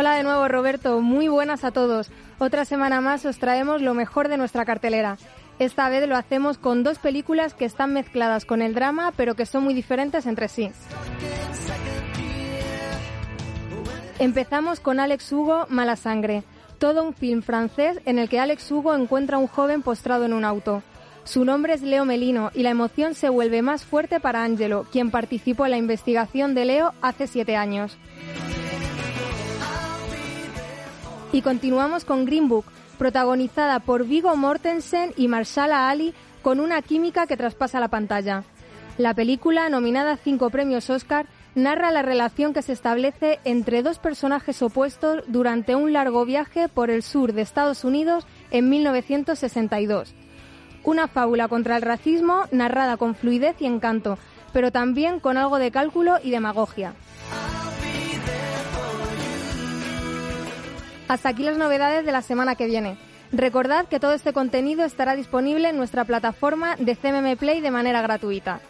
Hola de nuevo Roberto, muy buenas a todos. Otra semana más os traemos lo mejor de nuestra cartelera. Esta vez lo hacemos con dos películas que están mezcladas con el drama, pero que son muy diferentes entre sí. Empezamos con Alex Hugo, Mala Sangre, todo un film francés en el que Alex Hugo encuentra a un joven postrado en un auto. Su nombre es Leo Melino y la emoción se vuelve más fuerte para Angelo, quien participó en la investigación de Leo hace siete años. Y continuamos con Green Book, protagonizada por Vigo Mortensen y Marshala Ali, con una química que traspasa la pantalla. La película, nominada a cinco premios Oscar, narra la relación que se establece entre dos personajes opuestos durante un largo viaje por el sur de Estados Unidos en 1962. Una fábula contra el racismo narrada con fluidez y encanto, pero también con algo de cálculo y demagogia. Hasta aquí las novedades de la semana que viene. Recordad que todo este contenido estará disponible en nuestra plataforma de CMM Play de manera gratuita.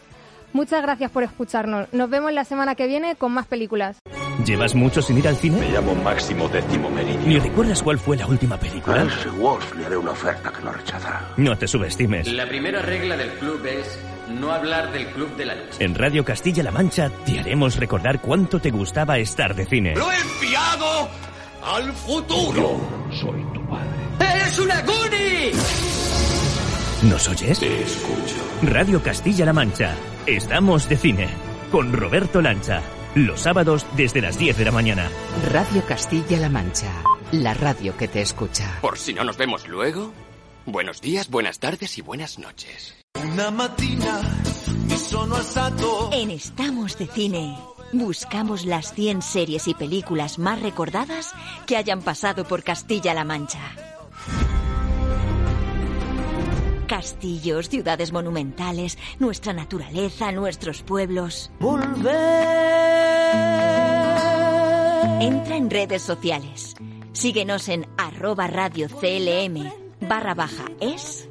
Muchas gracias por escucharnos. Nos vemos la semana que viene con más películas. ¿Llevas mucho sin ir al cine? Me llamo Máximo Décimo Meridio. ¿Ni recuerdas cuál fue la última película? A ese Wolf le haré una oferta que no rechazará. No te subestimes. La primera regla del club es no hablar del club de la lucha. En Radio Castilla-La Mancha te haremos recordar cuánto te gustaba estar de cine. ¡Lo he enviado al futuro! soy tu padre. ¡Eres una Goonie! ¿Nos oyes? Te escucho. Radio Castilla-La Mancha. Estamos de cine. Con Roberto Lancha. Los sábados desde las 10 de la mañana. Radio Castilla-La Mancha. La radio que te escucha. Por si no nos vemos luego. Buenos días, buenas tardes y buenas noches. Una matina mi sono alzato. En Estamos de Cine. Buscamos las 100 series y películas más recordadas que hayan pasado por Castilla-La Mancha. Castillos, ciudades monumentales, nuestra naturaleza, nuestros pueblos. Volver. Entra en redes sociales. Síguenos en arroba radio CLM barra baja es.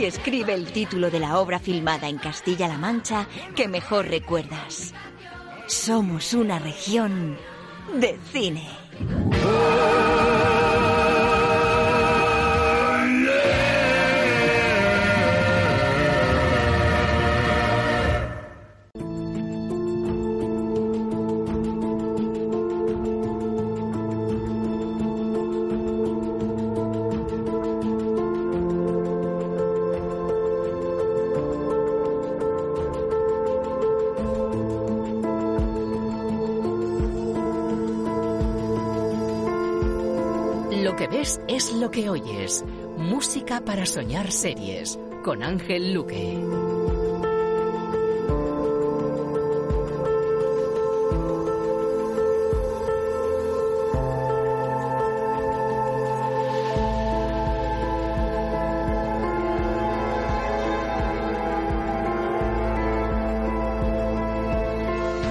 Y escribe el título de la obra filmada en Castilla-La Mancha que mejor recuerdas. Somos una región de cine. Para soñar series. Con Ángel Luque.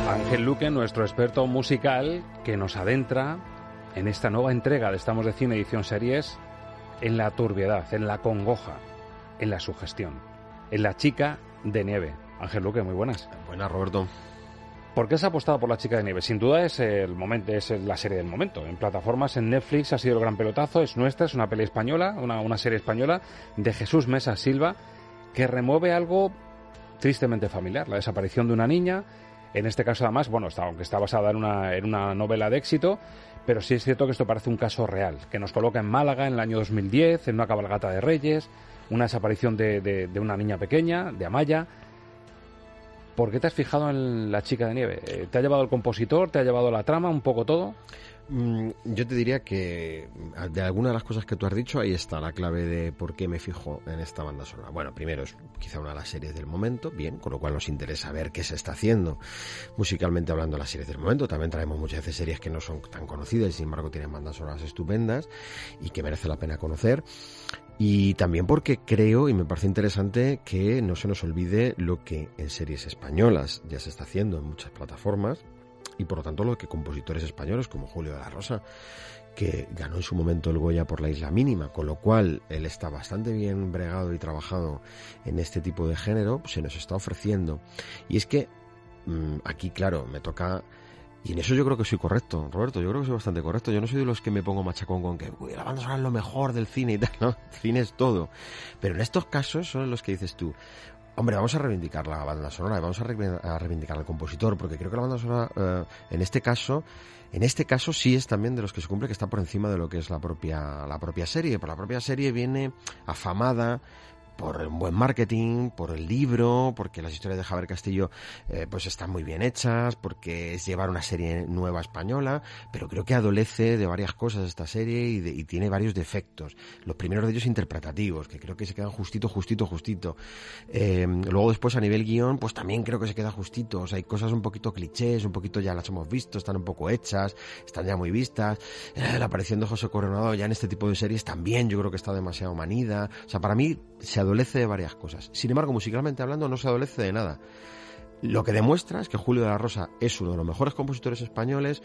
Ángel Luque, nuestro experto musical, que nos adentra en esta nueva entrega de Estamos de Cine Edición Series en la turbiedad, en la congoja, en la sugestión, en la chica de nieve. Ángel Luque, muy buenas. Buenas, Roberto. ¿Por qué se ha apostado por La Chica de Nieve? Sin duda es el momento, es la serie del momento. En plataformas, en Netflix ha sido el gran pelotazo, es nuestra, es una peli española, una, una serie española de Jesús Mesa Silva, que remueve algo tristemente familiar, la desaparición de una niña. En este caso, además, bueno, está, aunque está basada en una, en una novela de éxito, pero sí es cierto que esto parece un caso real, que nos coloca en Málaga en el año 2010, en una cabalgata de reyes, una desaparición de, de, de una niña pequeña, de Amaya. ¿Por qué te has fijado en la chica de nieve? Eh, ¿Te ha llevado el compositor? ¿Te ha llevado la trama? ¿Un poco todo? Mm, Yo te diría que mm, de alguna de las cosas que tú has dicho, ahí está la clave de por qué me fijo en esta banda sonora. Bueno, primero es quizá una de las series del momento, bien, con lo cual nos interesa ver qué se está haciendo musicalmente hablando de las series del momento. También traemos muchas veces series que no son tan conocidas y sin embargo tienen bandas sonoras estupendas y que merece la pena conocer. Y también porque creo y me parece interesante que no se nos olvide lo que en series españolas ya se está haciendo en muchas plataformas y por lo tanto lo que compositores españoles como Julio de la Rosa que ganó en su momento el Goya por la Isla Mínima, con lo cual él está bastante bien bregado y trabajado en este tipo de género, se nos está ofreciendo. Y es que mmm, aquí, claro, me toca y en eso yo creo que soy correcto, Roberto, yo creo que soy bastante correcto. Yo no soy de los que me pongo machacón con que uy, la banda sonora lo mejor del cine y tal, ¿no? El cine es todo. Pero en estos casos son los que dices tú, hombre, vamos a reivindicar la banda sonora, y vamos a, re a reivindicar al compositor, porque creo que la banda sonora, eh, en este caso, en este caso sí es también de los que se cumple que está por encima de lo que es la propia, la propia serie. Por la propia serie viene afamada por un buen marketing, por el libro, porque las historias de Javier Castillo eh, pues están muy bien hechas, porque es llevar una serie nueva española, pero creo que adolece de varias cosas esta serie y, de, y tiene varios defectos. Los primeros de ellos interpretativos, que creo que se quedan justito, justito, justito. Eh, luego después a nivel guion, pues también creo que se queda justito. O sea, hay cosas un poquito clichés, un poquito ya las hemos visto, están un poco hechas, están ya muy vistas. Eh, la aparición de José Coronado ya en este tipo de series también yo creo que está demasiado manida. O sea, para mí se adolece de varias cosas. Sin embargo, musicalmente hablando, no se adolece de nada. Lo que demuestra es que Julio de la Rosa es uno de los mejores compositores españoles,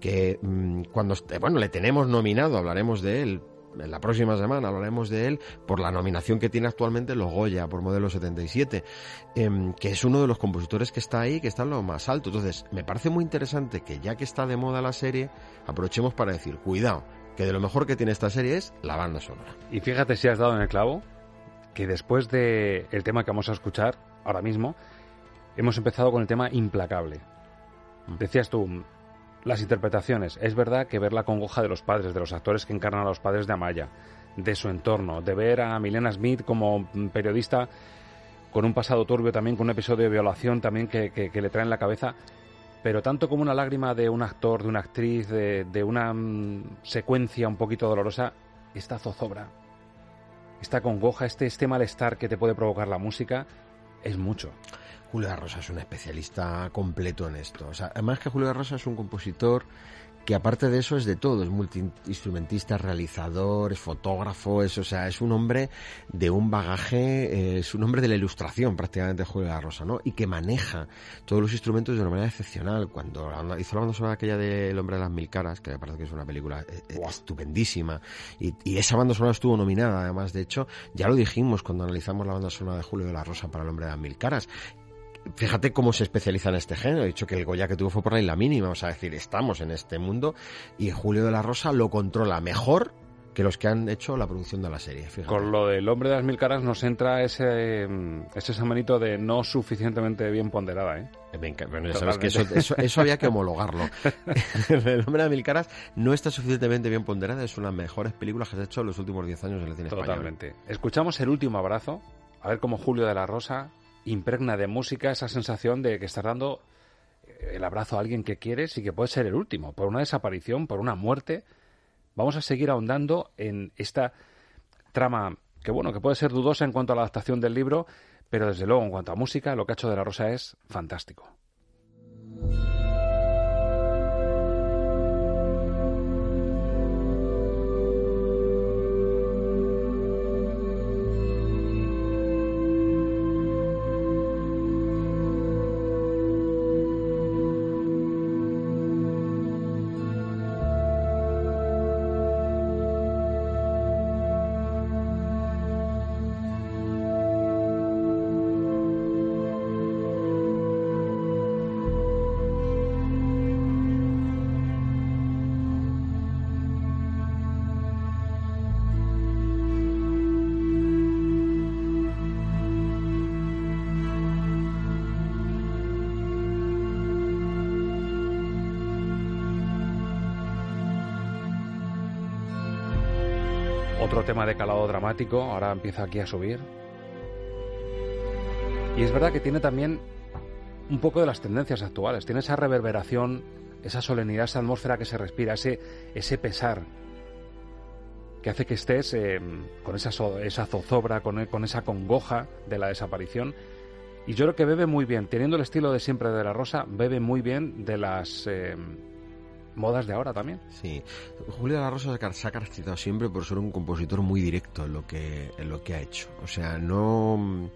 que mmm, cuando, bueno, le tenemos nominado, hablaremos de él, en la próxima semana hablaremos de él por la nominación que tiene actualmente en los Goya por modelo 77, eh, que es uno de los compositores que está ahí, que está en lo más alto. Entonces, me parece muy interesante que ya que está de moda la serie, aprovechemos para decir, cuidado, que de lo mejor que tiene esta serie es la banda sonora. Y fíjate si has dado en el clavo, que después del el tema que vamos a escuchar ahora mismo, hemos empezado con el tema implacable. Decías tú, las interpretaciones. Es verdad que ver la congoja de los padres, de los actores que encarnan a los padres de Amaya, de su entorno, de ver a Milena Smith como periodista con un pasado turbio también, con un episodio de violación también que, que, que le trae en la cabeza, pero tanto como una lágrima de un actor, de una actriz, de, de una um, secuencia un poquito dolorosa, esta zozobra, esta congoja, este, este malestar que te puede provocar la música, es mucho. Julio de Rosa es un especialista completo en esto. O sea, además que Julio de Rosa es un compositor que aparte de eso es de todo, es multiinstrumentista, realizador, es fotógrafo, es, o sea, es un hombre de un bagaje, eh, es un hombre de la ilustración prácticamente Julio de la Rosa, ¿no? Y que maneja todos los instrumentos de una manera excepcional. Cuando hizo la banda sonora aquella de El hombre de las mil caras, que me parece que es una película eh, estupendísima, y, y, esa banda sonora estuvo nominada, además, de hecho, ya lo dijimos cuando analizamos la banda sonora de Julio de la Rosa para El hombre de las mil caras, fíjate cómo se especializa en este género. He dicho que el Goya que tuvo fue por la isla mínima, o sea, es decir, estamos en este mundo y Julio de la Rosa lo controla mejor que los que han hecho la producción de la serie. Fíjate. Con lo del hombre de las mil caras nos entra ese, ese samanito de no suficientemente bien ponderada, ¿eh? Bueno, ya sabes que eso, eso, eso, había que homologarlo. el hombre de mil caras no está suficientemente bien ponderada, es una de las mejores películas que se ha hecho en los últimos 10 años en el cine Totalmente. español. Escuchamos el último abrazo, a ver cómo Julio de la Rosa impregna de música esa sensación de que estás dando el abrazo a alguien que quieres y que puede ser el último, por una desaparición, por una muerte. Vamos a seguir ahondando en esta trama que bueno, que puede ser dudosa en cuanto a la adaptación del libro, pero desde luego en cuanto a música, lo que ha hecho de la Rosa es fantástico. Tema de calado dramático, ahora empieza aquí a subir. Y es verdad que tiene también un poco de las tendencias actuales, tiene esa reverberación, esa solemnidad, esa atmósfera que se respira, ese, ese pesar que hace que estés eh, con esa, esa zozobra, con, con esa congoja de la desaparición. Y yo creo que bebe muy bien, teniendo el estilo de siempre de la Rosa, bebe muy bien de las eh, modas de ahora también. Sí, Julio de la Rosa se ha caracterizado siempre por ser un compositor muy directo en lo que, en lo que ha hecho. O sea, no,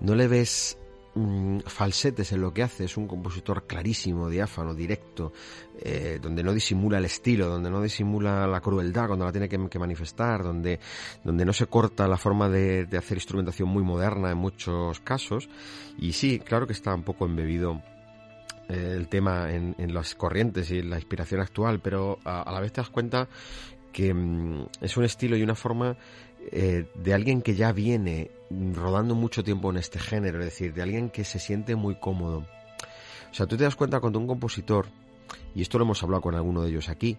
no le ves mm, falsetes en lo que hace, es un compositor clarísimo, diáfano, directo, eh, donde no disimula el estilo, donde no disimula la crueldad cuando la tiene que, manifestar, donde, donde no se corta la forma de, de hacer instrumentación muy moderna en muchos casos. Y sí, claro que está un poco embebido el tema en, las corrientes y en la inspiración actual, pero a, la vez te das cuenta que mm, es un estilo y una forma eh, de alguien que ya viene rodando mucho tiempo en este género, es decir, de alguien que se siente muy cómodo. O sea, tú te das cuenta cuando un compositor, y esto lo hemos hablado con alguno de ellos aquí,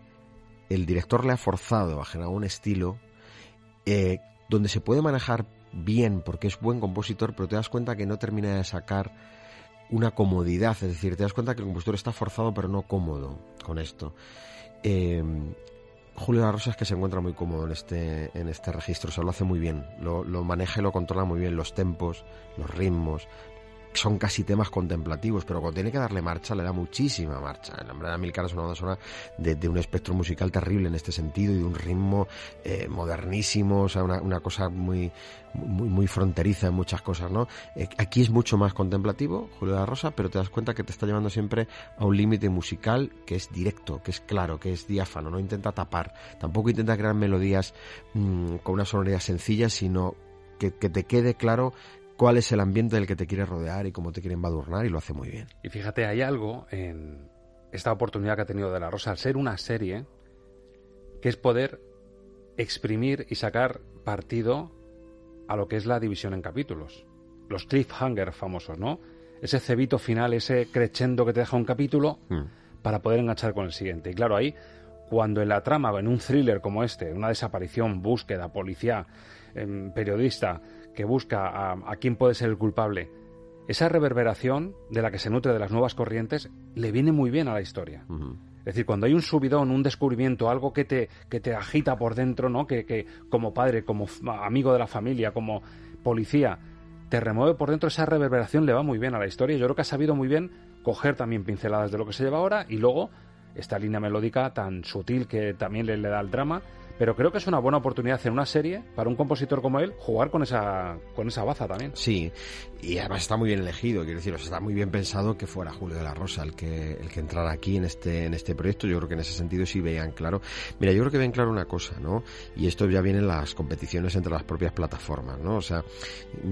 el director le ha forzado a generar un estilo eh, donde se puede manejar bien porque es buen compositor, pero te das cuenta que no termina de sacar una comodidad, es decir, te das cuenta que el compositor está forzado pero no cómodo con esto. Eh, Julio La Rosa es que se encuentra muy cómodo en este, en este registro, se lo hace muy bien, lo, lo maneja y lo controla muy bien, los tempos, los ritmos, son casi temas contemplativos, pero cuando tiene que darle marcha, le da muchísima marcha. La verdad, Milcar es una banda de, un espectro musical terrible en este sentido y de un ritmo eh, modernísimo, o sea, una, cosa muy, muy, muy fronteriza en muchas cosas, ¿no? Eh, aquí es mucho más contemplativo, Julio de la Rosa, pero te das cuenta que te está llevando siempre a un límite musical que es directo, que es claro, que es diáfano, no intenta tapar, tampoco intenta crear melodías mm, con una sonoridad sencilla, sino que, te quede claro cuál es el ambiente del que te quieres rodear y cómo te quieren embadurnar y lo hace muy bien. Y fíjate, hay algo en esta oportunidad que ha tenido De La Rosa al ser una serie que es poder exprimir y sacar partido a lo que es la división en capítulos. Los cliffhanger famosos, ¿no? Ese cebito final, ese crescendo que te deja un capítulo hmm. para poder enganchar con el siguiente. Y claro, ahí, cuando en la trama, en un thriller como este, una desaparición, búsqueda, policía, em, periodista, que busca a, quién puede ser el culpable, esa reverberación de la que se nutre de las nuevas corrientes le viene muy bien a la historia. Es decir, cuando hay un subidón, un descubrimiento, algo que te, que te agita por dentro, ¿no? Que, que como padre, como amigo de la familia, como policía, te remueve por dentro, esa reverberación le va muy bien a la historia. Yo creo que ha sabido muy bien coger también pinceladas de lo que se lleva ahora y luego esta línea melódica tan sutil que también le, le da al drama pero creo que es una buena oportunidad en una serie para un compositor como él jugar con esa con esa baza también. Sí, y además está muy bien elegido, quiero decir, está muy bien pensado que fuera Julio de la Rosa el que el que entrara aquí en este en este proyecto. Yo creo que en ese sentido sí veían claro. Mira, yo creo que ven claro una cosa, ¿no? Y esto ya viene en las competiciones entre las propias plataformas, ¿no? O sea,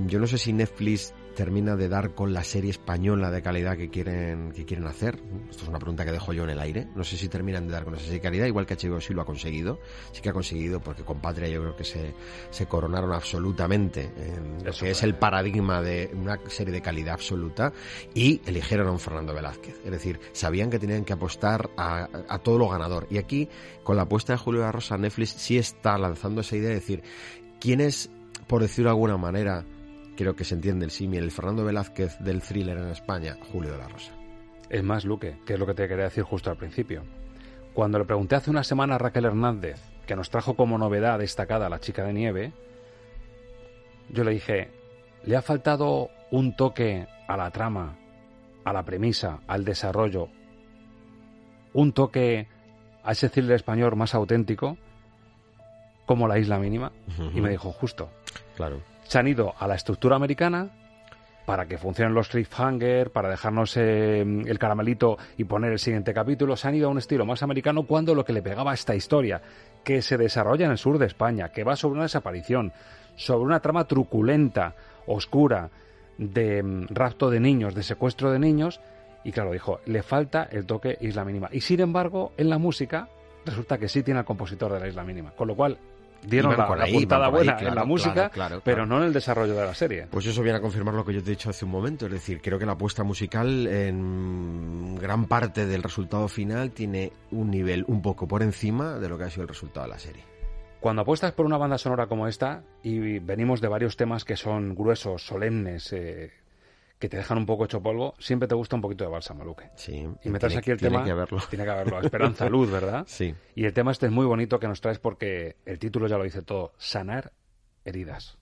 yo no sé si Netflix termina de dar con la serie española de calidad que quieren que quieren hacer. Esto es una pregunta que dejo yo en el aire. No sé si terminan de dar con esa serie de calidad, igual que HBO sí lo ha conseguido. Sí que ha conseguido porque con Patria yo creo que se, se coronaron absolutamente en lo que es el paradigma de una serie de calidad absoluta y eligieron a un Fernando Velázquez. Es decir, sabían que tenían que apostar a, a todo lo ganador. Y aquí, con la apuesta de Julio de Rosa, Netflix sí está lanzando esa idea de decir, ¿quién es, por decirlo de alguna manera, creo que se entiende el símil, el Fernando Velázquez del thriller en España, Julio de la Rosa. Es más, Luque, que es lo que te quería decir justo al principio. Cuando le pregunté hace una semana a Raquel Hernández, que nos trajo como novedad destacada la chica de nieve, yo le dije, ¿le ha faltado un toque a la trama, a la premisa, al desarrollo, un toque a ese thriller español más auténtico, como la isla mínima? Y me dijo, justo. Claro se han ido a la estructura americana para que funcionen los cliffhanger, para dejarnos eh, el caramelito y poner el siguiente capítulo, se han ido a un estilo más americano cuando lo que le pegaba a esta historia, que se desarrolla en el sur de España, que va sobre una desaparición, sobre una trama truculenta, oscura, de mm, rapto de niños, de secuestro de niños, y claro, dijo, le falta el toque Isla Mínima. Y sin embargo, en la música, resulta que sí tiene al compositor de la Isla Mínima, con lo cual dieron la, puntada buena en la música, pero no en el desarrollo de la serie. Pues eso viene a confirmar lo que yo te he dicho hace un momento, es decir, creo que la apuesta musical en gran parte del resultado final tiene un nivel un poco por encima de lo que ha sido el resultado de la serie. Cuando apuestas por una banda sonora como esta, y venimos de varios temas que son gruesos, solemnes, eh, que te dejan un poco hecho polvo, siempre te gusta un poquito de bálsamo, Luque. Sí. Y meterse tiene- aquí el tiene tema... que haberlo. Tiene que haberlo. Esperanza, luz, ¿verdad? Sí. Y el tema este es muy bonito que nos traes porque el título ya lo dice todo. Sanar heridas.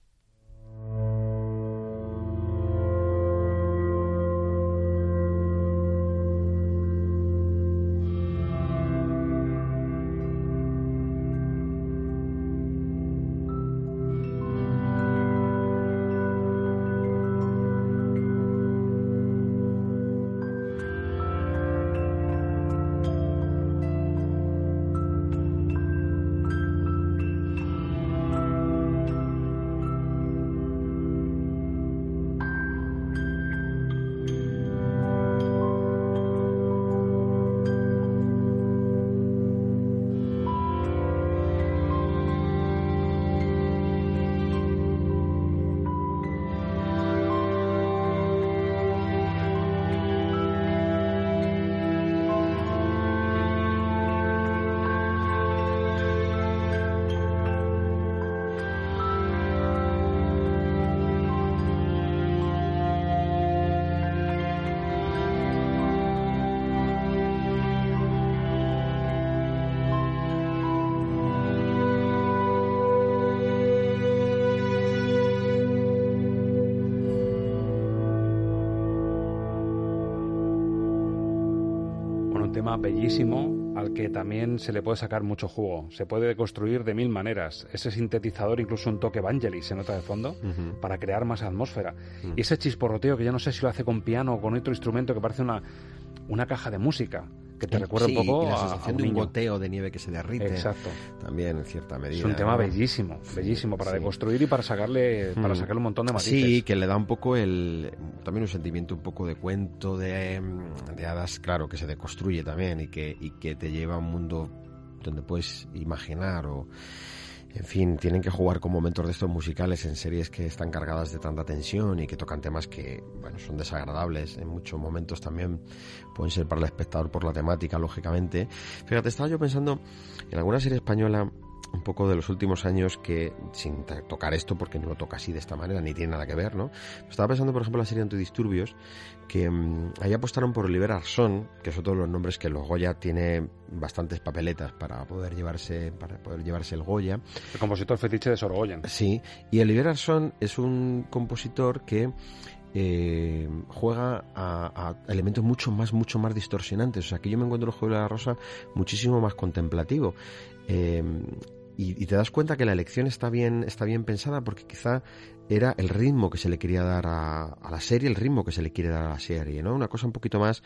Bellísimo al que también se le puede sacar mucho jugo. Se puede construir de mil maneras. Ese sintetizador, incluso un toque Vangelis se nota de fondo, para crear más atmósfera. Mm. Y ese chisporroteo que yo no sé si lo hace con piano o con otro instrumento que parece una, una caja de música, que te recuerda Sí, un poco y la a- a, sensación un de un niño. goteo de nieve que se derrite. Exacto. También, en cierta medida. Es un tema ¿no? bellísimo, bellísimo para sí. deconstruir y para sacarle, para Mm. sacarle un montón de matices. Sí, que le da un poco el. También un sentimiento un poco de cuento, de, de hadas, claro, que se deconstruye también y que, y que te lleva a un mundo donde puedes imaginar o. En fin, tienen que jugar con momentos de estos musicales en series que están cargadas de tanta tensión y que tocan temas que, bueno, son desagradables. En muchos momentos también pueden ser para el espectador por la temática, lógicamente. Fíjate, estaba yo pensando en alguna serie española un poco de los últimos años que, sin tocar esto, porque no lo toca así de esta manera, ni tiene nada que ver, ¿no? Estaba pensando, por ejemplo, en la serie Antidisturbios, que mm, ahí apostaron por Oliver Arsón, que es otro de los nombres que los Goya tiene bastantes papeletas para poder llevarse, para poder llevarse el Goya. El compositor fetiche de Sorogoyen. Sí, y Oliver Arsón es un compositor que eh, juega a, a elementos mucho más, mucho más distorsionantes. O sea, que yo me encuentro el juego de la rosa muchísimo más contemplativo. Eh, y, te das cuenta que la elección está bien, está bien pensada porque quizá era el ritmo que se le quería dar a, la serie, el ritmo que se le quiere dar a la serie, ¿no? Una cosa un poquito más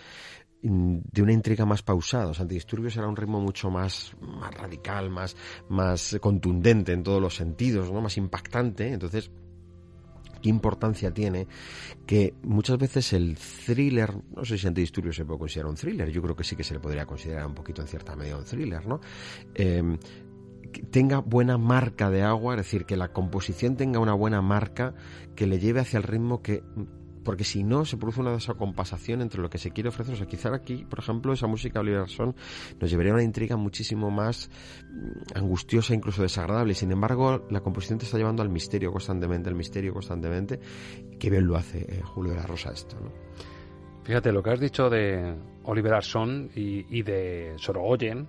mm, de una intriga más pausada. Sea, Antidisturbios era un ritmo mucho más, más radical, más, más contundente en todos los sentidos, ¿no? Más impactante. Entonces, qué importancia tiene que muchas veces el thriller, no sé si Antidisturbios se puede considerar un thriller, yo creo que sí que se le podría considerar un poquito en cierta medida un thriller, ¿no? Eh, tenga buena marca de agua, es decir, que la composición tenga una buena marca que le lleve hacia el ritmo que porque si no se produce una desacompasación entre lo que se quiere ofrecer. O sea, quizá aquí, por ejemplo, esa música de Oliver Son nos llevaría a una intriga muchísimo más mm, angustiosa, incluso desagradable. Sin embargo, la composición te está llevando al misterio constantemente, al misterio constantemente. Qué bien lo hace eh, Julio de la Rosa esto. Fíjate, lo que has dicho de Oliver Arson y, y de Sorogoyen,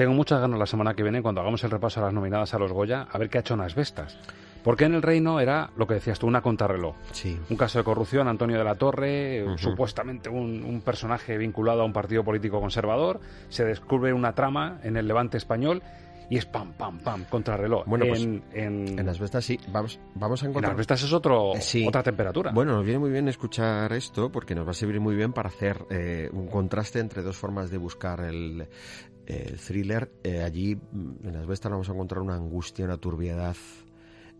tengo muchas ganas la semana que viene, cuando hagamos el repaso a las nominadas a los Goya, a ver qué ha hecho Nas Vestas. Porque en el reino era lo que decías tú, una contrarreloj. Sí. Un caso de corrupción, Antonio de la Torre, supuestamente un, un personaje vinculado a un partido político conservador, se descubre una trama en el levante español y es pam, pam, pam, contrarreloj. Bueno, pues, en, en, En Asbestas sí, vamos, vamos a en encontrar... Asbestas es otro, Eh, sí. otra temperatura. Bueno, nos viene muy bien escuchar esto porque nos va a servir muy bien para hacer eh, un contraste entre dos formas de buscar el, el thriller. Eh, allí mm, en las bestas vamos a encontrar una angustia, una turbiedad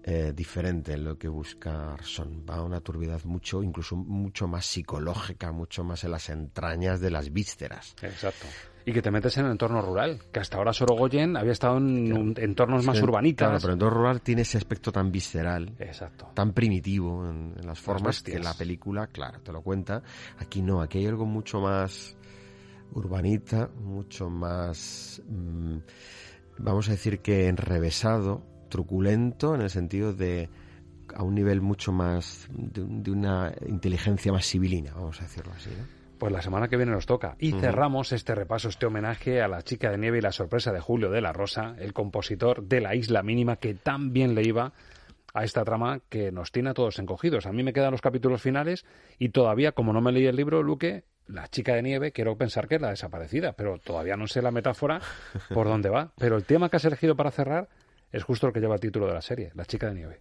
eh, diferente en lo que busca Arson. Va a una turbiedad mucho, incluso mucho más psicológica, mucho más en las entrañas de las vísceras. Exacto. Y que te metes en el entorno rural, que hasta ahora Sorogoyen había estado en un- entornos más Sí, urbanitas. Claro, pero el entorno rural tiene ese aspecto tan visceral, Exacto. tan primitivo en, en las formas que bestias. la película, claro, te lo cuenta. Aquí no, aquí hay algo mucho más urbanita, mucho más mm, vamos a decir que enrevesado, truculento, en el sentido de a un nivel mucho más de, una inteligencia más civilina, vamos a decirlo así. Pues la semana que viene nos toca. Y cerramos este repaso, este homenaje a la chica de nieve y la sorpresa de Julio de la Rosa, el compositor de La Isla Mínima, que tan bien le iba a esta trama que nos tiene a todos encogidos. A mí me quedan los capítulos finales y todavía, como no me leí el libro, Luque, la chica de nieve, quiero pensar que es la desaparecida, pero todavía no sé la metáfora por dónde va. Pero el tema que has elegido para cerrar es justo lo que lleva el título de la serie, La chica de nieve.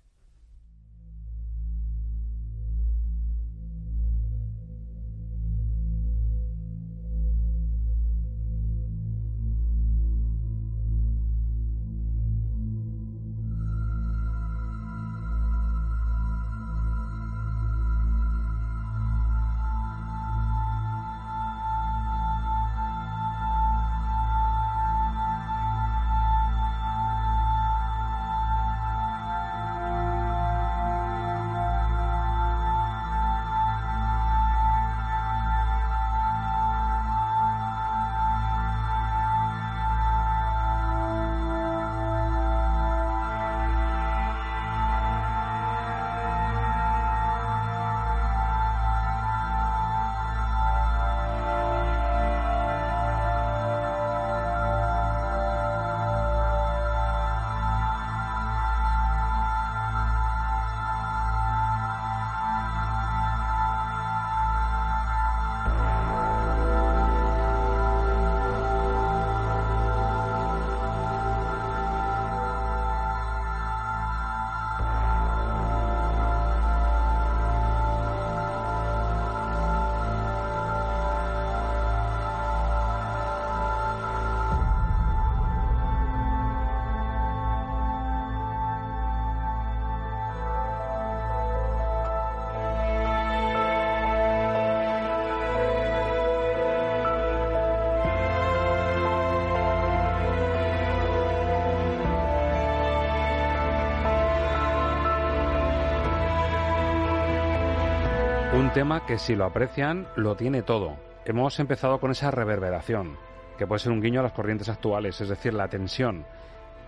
Tema que si lo aprecian lo tiene todo. Hemos empezado con esa reverberación, que puede ser un guiño a las corrientes actuales, es decir, la tensión,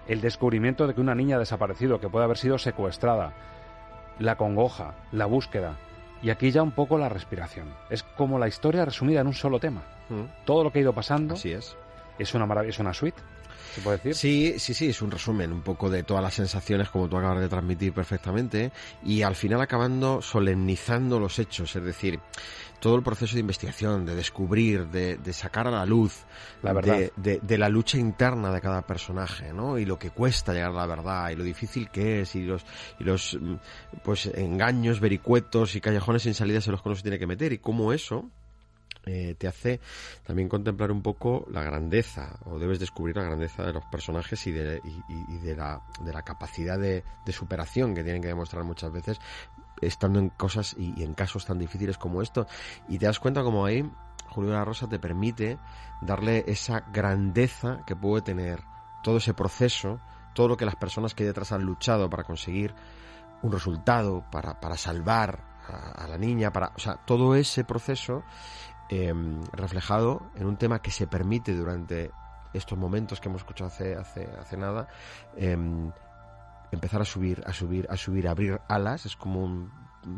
el descubrimiento de que una niña ha desaparecido, que puede haber sido secuestrada, la congoja, la búsqueda, y aquí ya un poco la respiración. Es como la historia resumida en un solo tema. Mm. Todo lo que ha ido pasando Así es. es una maravilla, es una suite ¿Se puede decir? Sí, sí, sí, es un resumen un poco de todas las sensaciones como tú acabas de transmitir perfectamente y al final acabando solemnizando los hechos, es decir, todo el proceso de investigación, de descubrir, de, sacar a la luz la verdad. De, la lucha interna de cada personaje, ¿no? Y lo que cuesta llegar a la verdad y lo difícil que es y los, y los mm, pues engaños, vericuetos y callejones sin salidas en los que uno se tiene que meter y cómo eso eh, te hace también contemplar un poco la grandeza, o debes descubrir la grandeza de los personajes y de, de, la, de la capacidad de, superación que tienen que demostrar muchas veces estando en cosas y, en casos tan difíciles como esto. Y te das cuenta como ahí Julio de la Rosa te permite darle esa grandeza que puede tener todo ese proceso, todo lo que las personas que detrás han luchado para conseguir un resultado, para, para salvar a, a la niña, para, o sea, todo ese proceso Em, reflejado en un tema que se permite durante estos momentos que hemos escuchado hace, hace, hace nada, em, empezar a subir, a subir, a subir, a abrir alas, es como un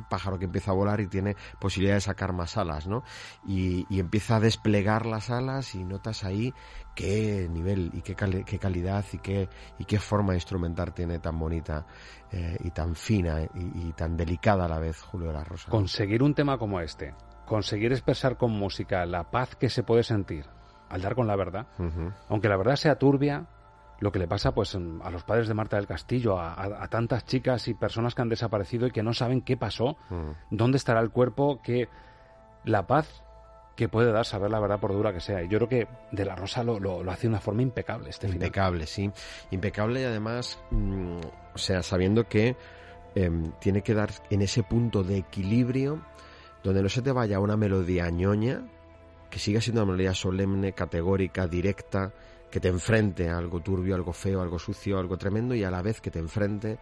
pájaro que empieza a volar y tiene posibilidad de sacar más alas, ¿no? Y, empieza a desplegar las alas y notas ahí qué nivel y qué, qué calidad y qué, y qué forma de instrumentar tiene tan bonita eh, y tan fina y, tan delicada a la vez Julio de la Rosa. Conseguir un tema como este, conseguir expresar con música la paz que se puede sentir al dar con la verdad, aunque la verdad sea turbia, lo que le pasa pues a los padres de Marta del Castillo, a, tantas chicas y personas que han desaparecido y que no saben qué pasó, dónde estará el cuerpo, que la paz que puede dar saber la verdad por dura que sea. Y yo creo que De la Rosa lo, lo, hace de una forma impecable este Impecable, sí. Impecable y además, mm, o sea, sabiendo que em, tiene que dar en ese punto de equilibrio donde no se te vaya una melodía ñoña, que siga siendo una melodía solemne, categórica, directa, que te enfrente a algo turbio, algo feo, algo sucio, algo tremendo y a la vez que te enfrente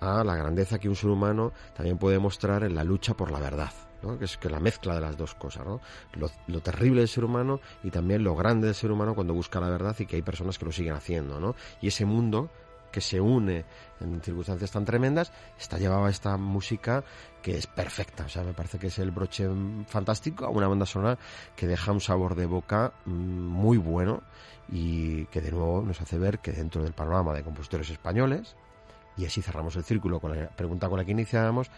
a la grandeza que un ser humano también puede mostrar en la lucha por la verdad. ¿no? que es que la mezcla de las dos cosas, ¿no? lo, terrible del ser humano y también lo grande del ser humano cuando busca la verdad y que hay personas que lo siguen haciendo, ¿no? Y ese mundo que se une en circunstancias tan tremendas, está llevada esta música que es perfecta. O sea, me parece que es el broche fantástico a una banda sonora que deja un sabor de boca mm, muy bueno y que de nuevo nos hace ver que dentro del panorama de compositores españoles, y así cerramos el círculo con la pregunta con la que iniciábamos,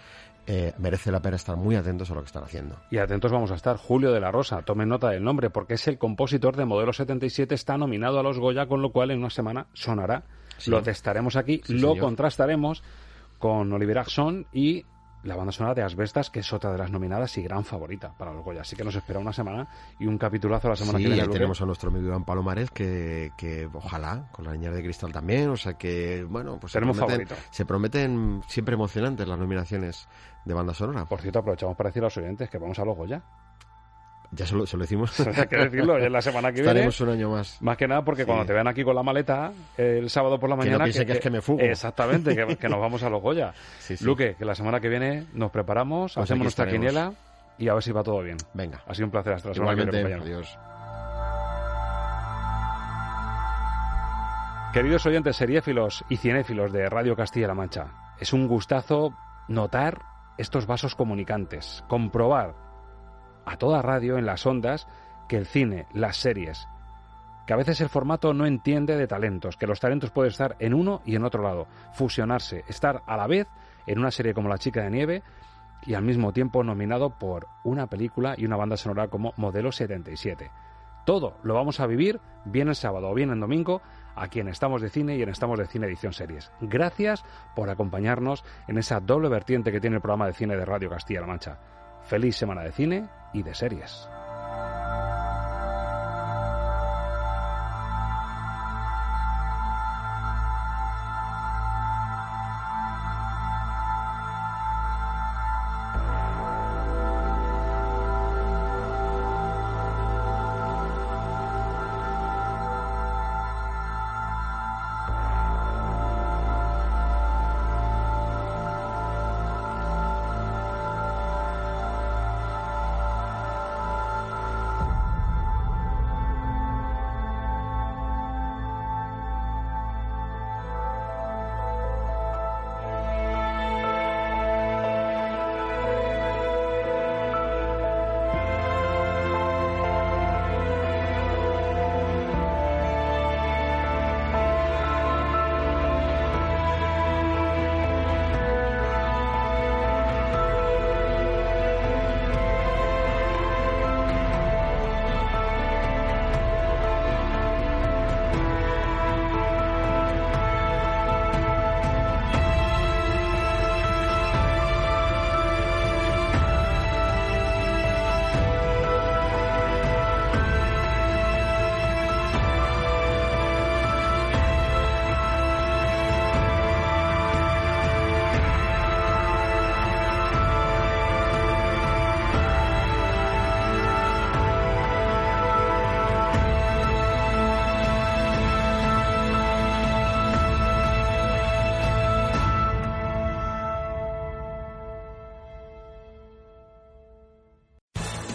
eh, merece la pena estar muy atentos a lo que están haciendo. Y atentos vamos a estar. Julio de la Rosa, tomen nota del nombre, porque es el compositor de Modelo 77, está nominado a los Goya, con lo cual en una semana sonará. Lo testaremos aquí, lo contrastaremos con Oliver Axon y la banda sonora de Asbestas, que es otra de las nominadas y gran favorita para los Goya. Así que nos espera una semana y un capitulazo la semana que viene. tenemos a nuestro amigo Iván Palomares, que, que ojalá, con la niña de cristal también. O sea que, bueno, pues Tenemos se, prometen, favorito. se prometen siempre emocionantes las nominaciones de banda sonora. Por cierto, aprovechamos para decir a los oyentes que vamos a los Goya. Ya se lo, se lo decimos. Hay que decirlo, es la semana que Estaremos viene. un año más. Más que nada porque Sí. cuando te vean aquí con la maleta el sábado por la Que no mañana. piense que es que me fugo. Exactamente, que, que nos vamos a los Goya. Sí, sí. Luque, que la semana que viene nos preparamos, Pues hacemos nuestra estaremos. quiniela y a ver si va todo bien. Venga. Ha sido un placer. Hasta la semana que Igualmente, viene, adiós. Queridos oyentes seriéfilos y cinéfilos de Radio Castilla-La Mancha, es un gustazo notar estos vasos comunicantes, comprobar a toda radio en las ondas que el cine, las series, que a veces el formato no entiende de talentos, que los talentos pueden estar en uno y en otro lado, fusionarse, estar a la vez en una serie como La chica de nieve y al mismo tiempo nominado por una película y una banda sonora como Modelo 77. Todo lo vamos a vivir bien el sábado o bien el domingo aquí en Estamos de Cine y en Estamos de Cine Edición Series. Gracias por acompañarnos en esa doble vertiente que tiene el programa de cine de Radio Castilla-La Mancha. Feliz semana de cine y de series.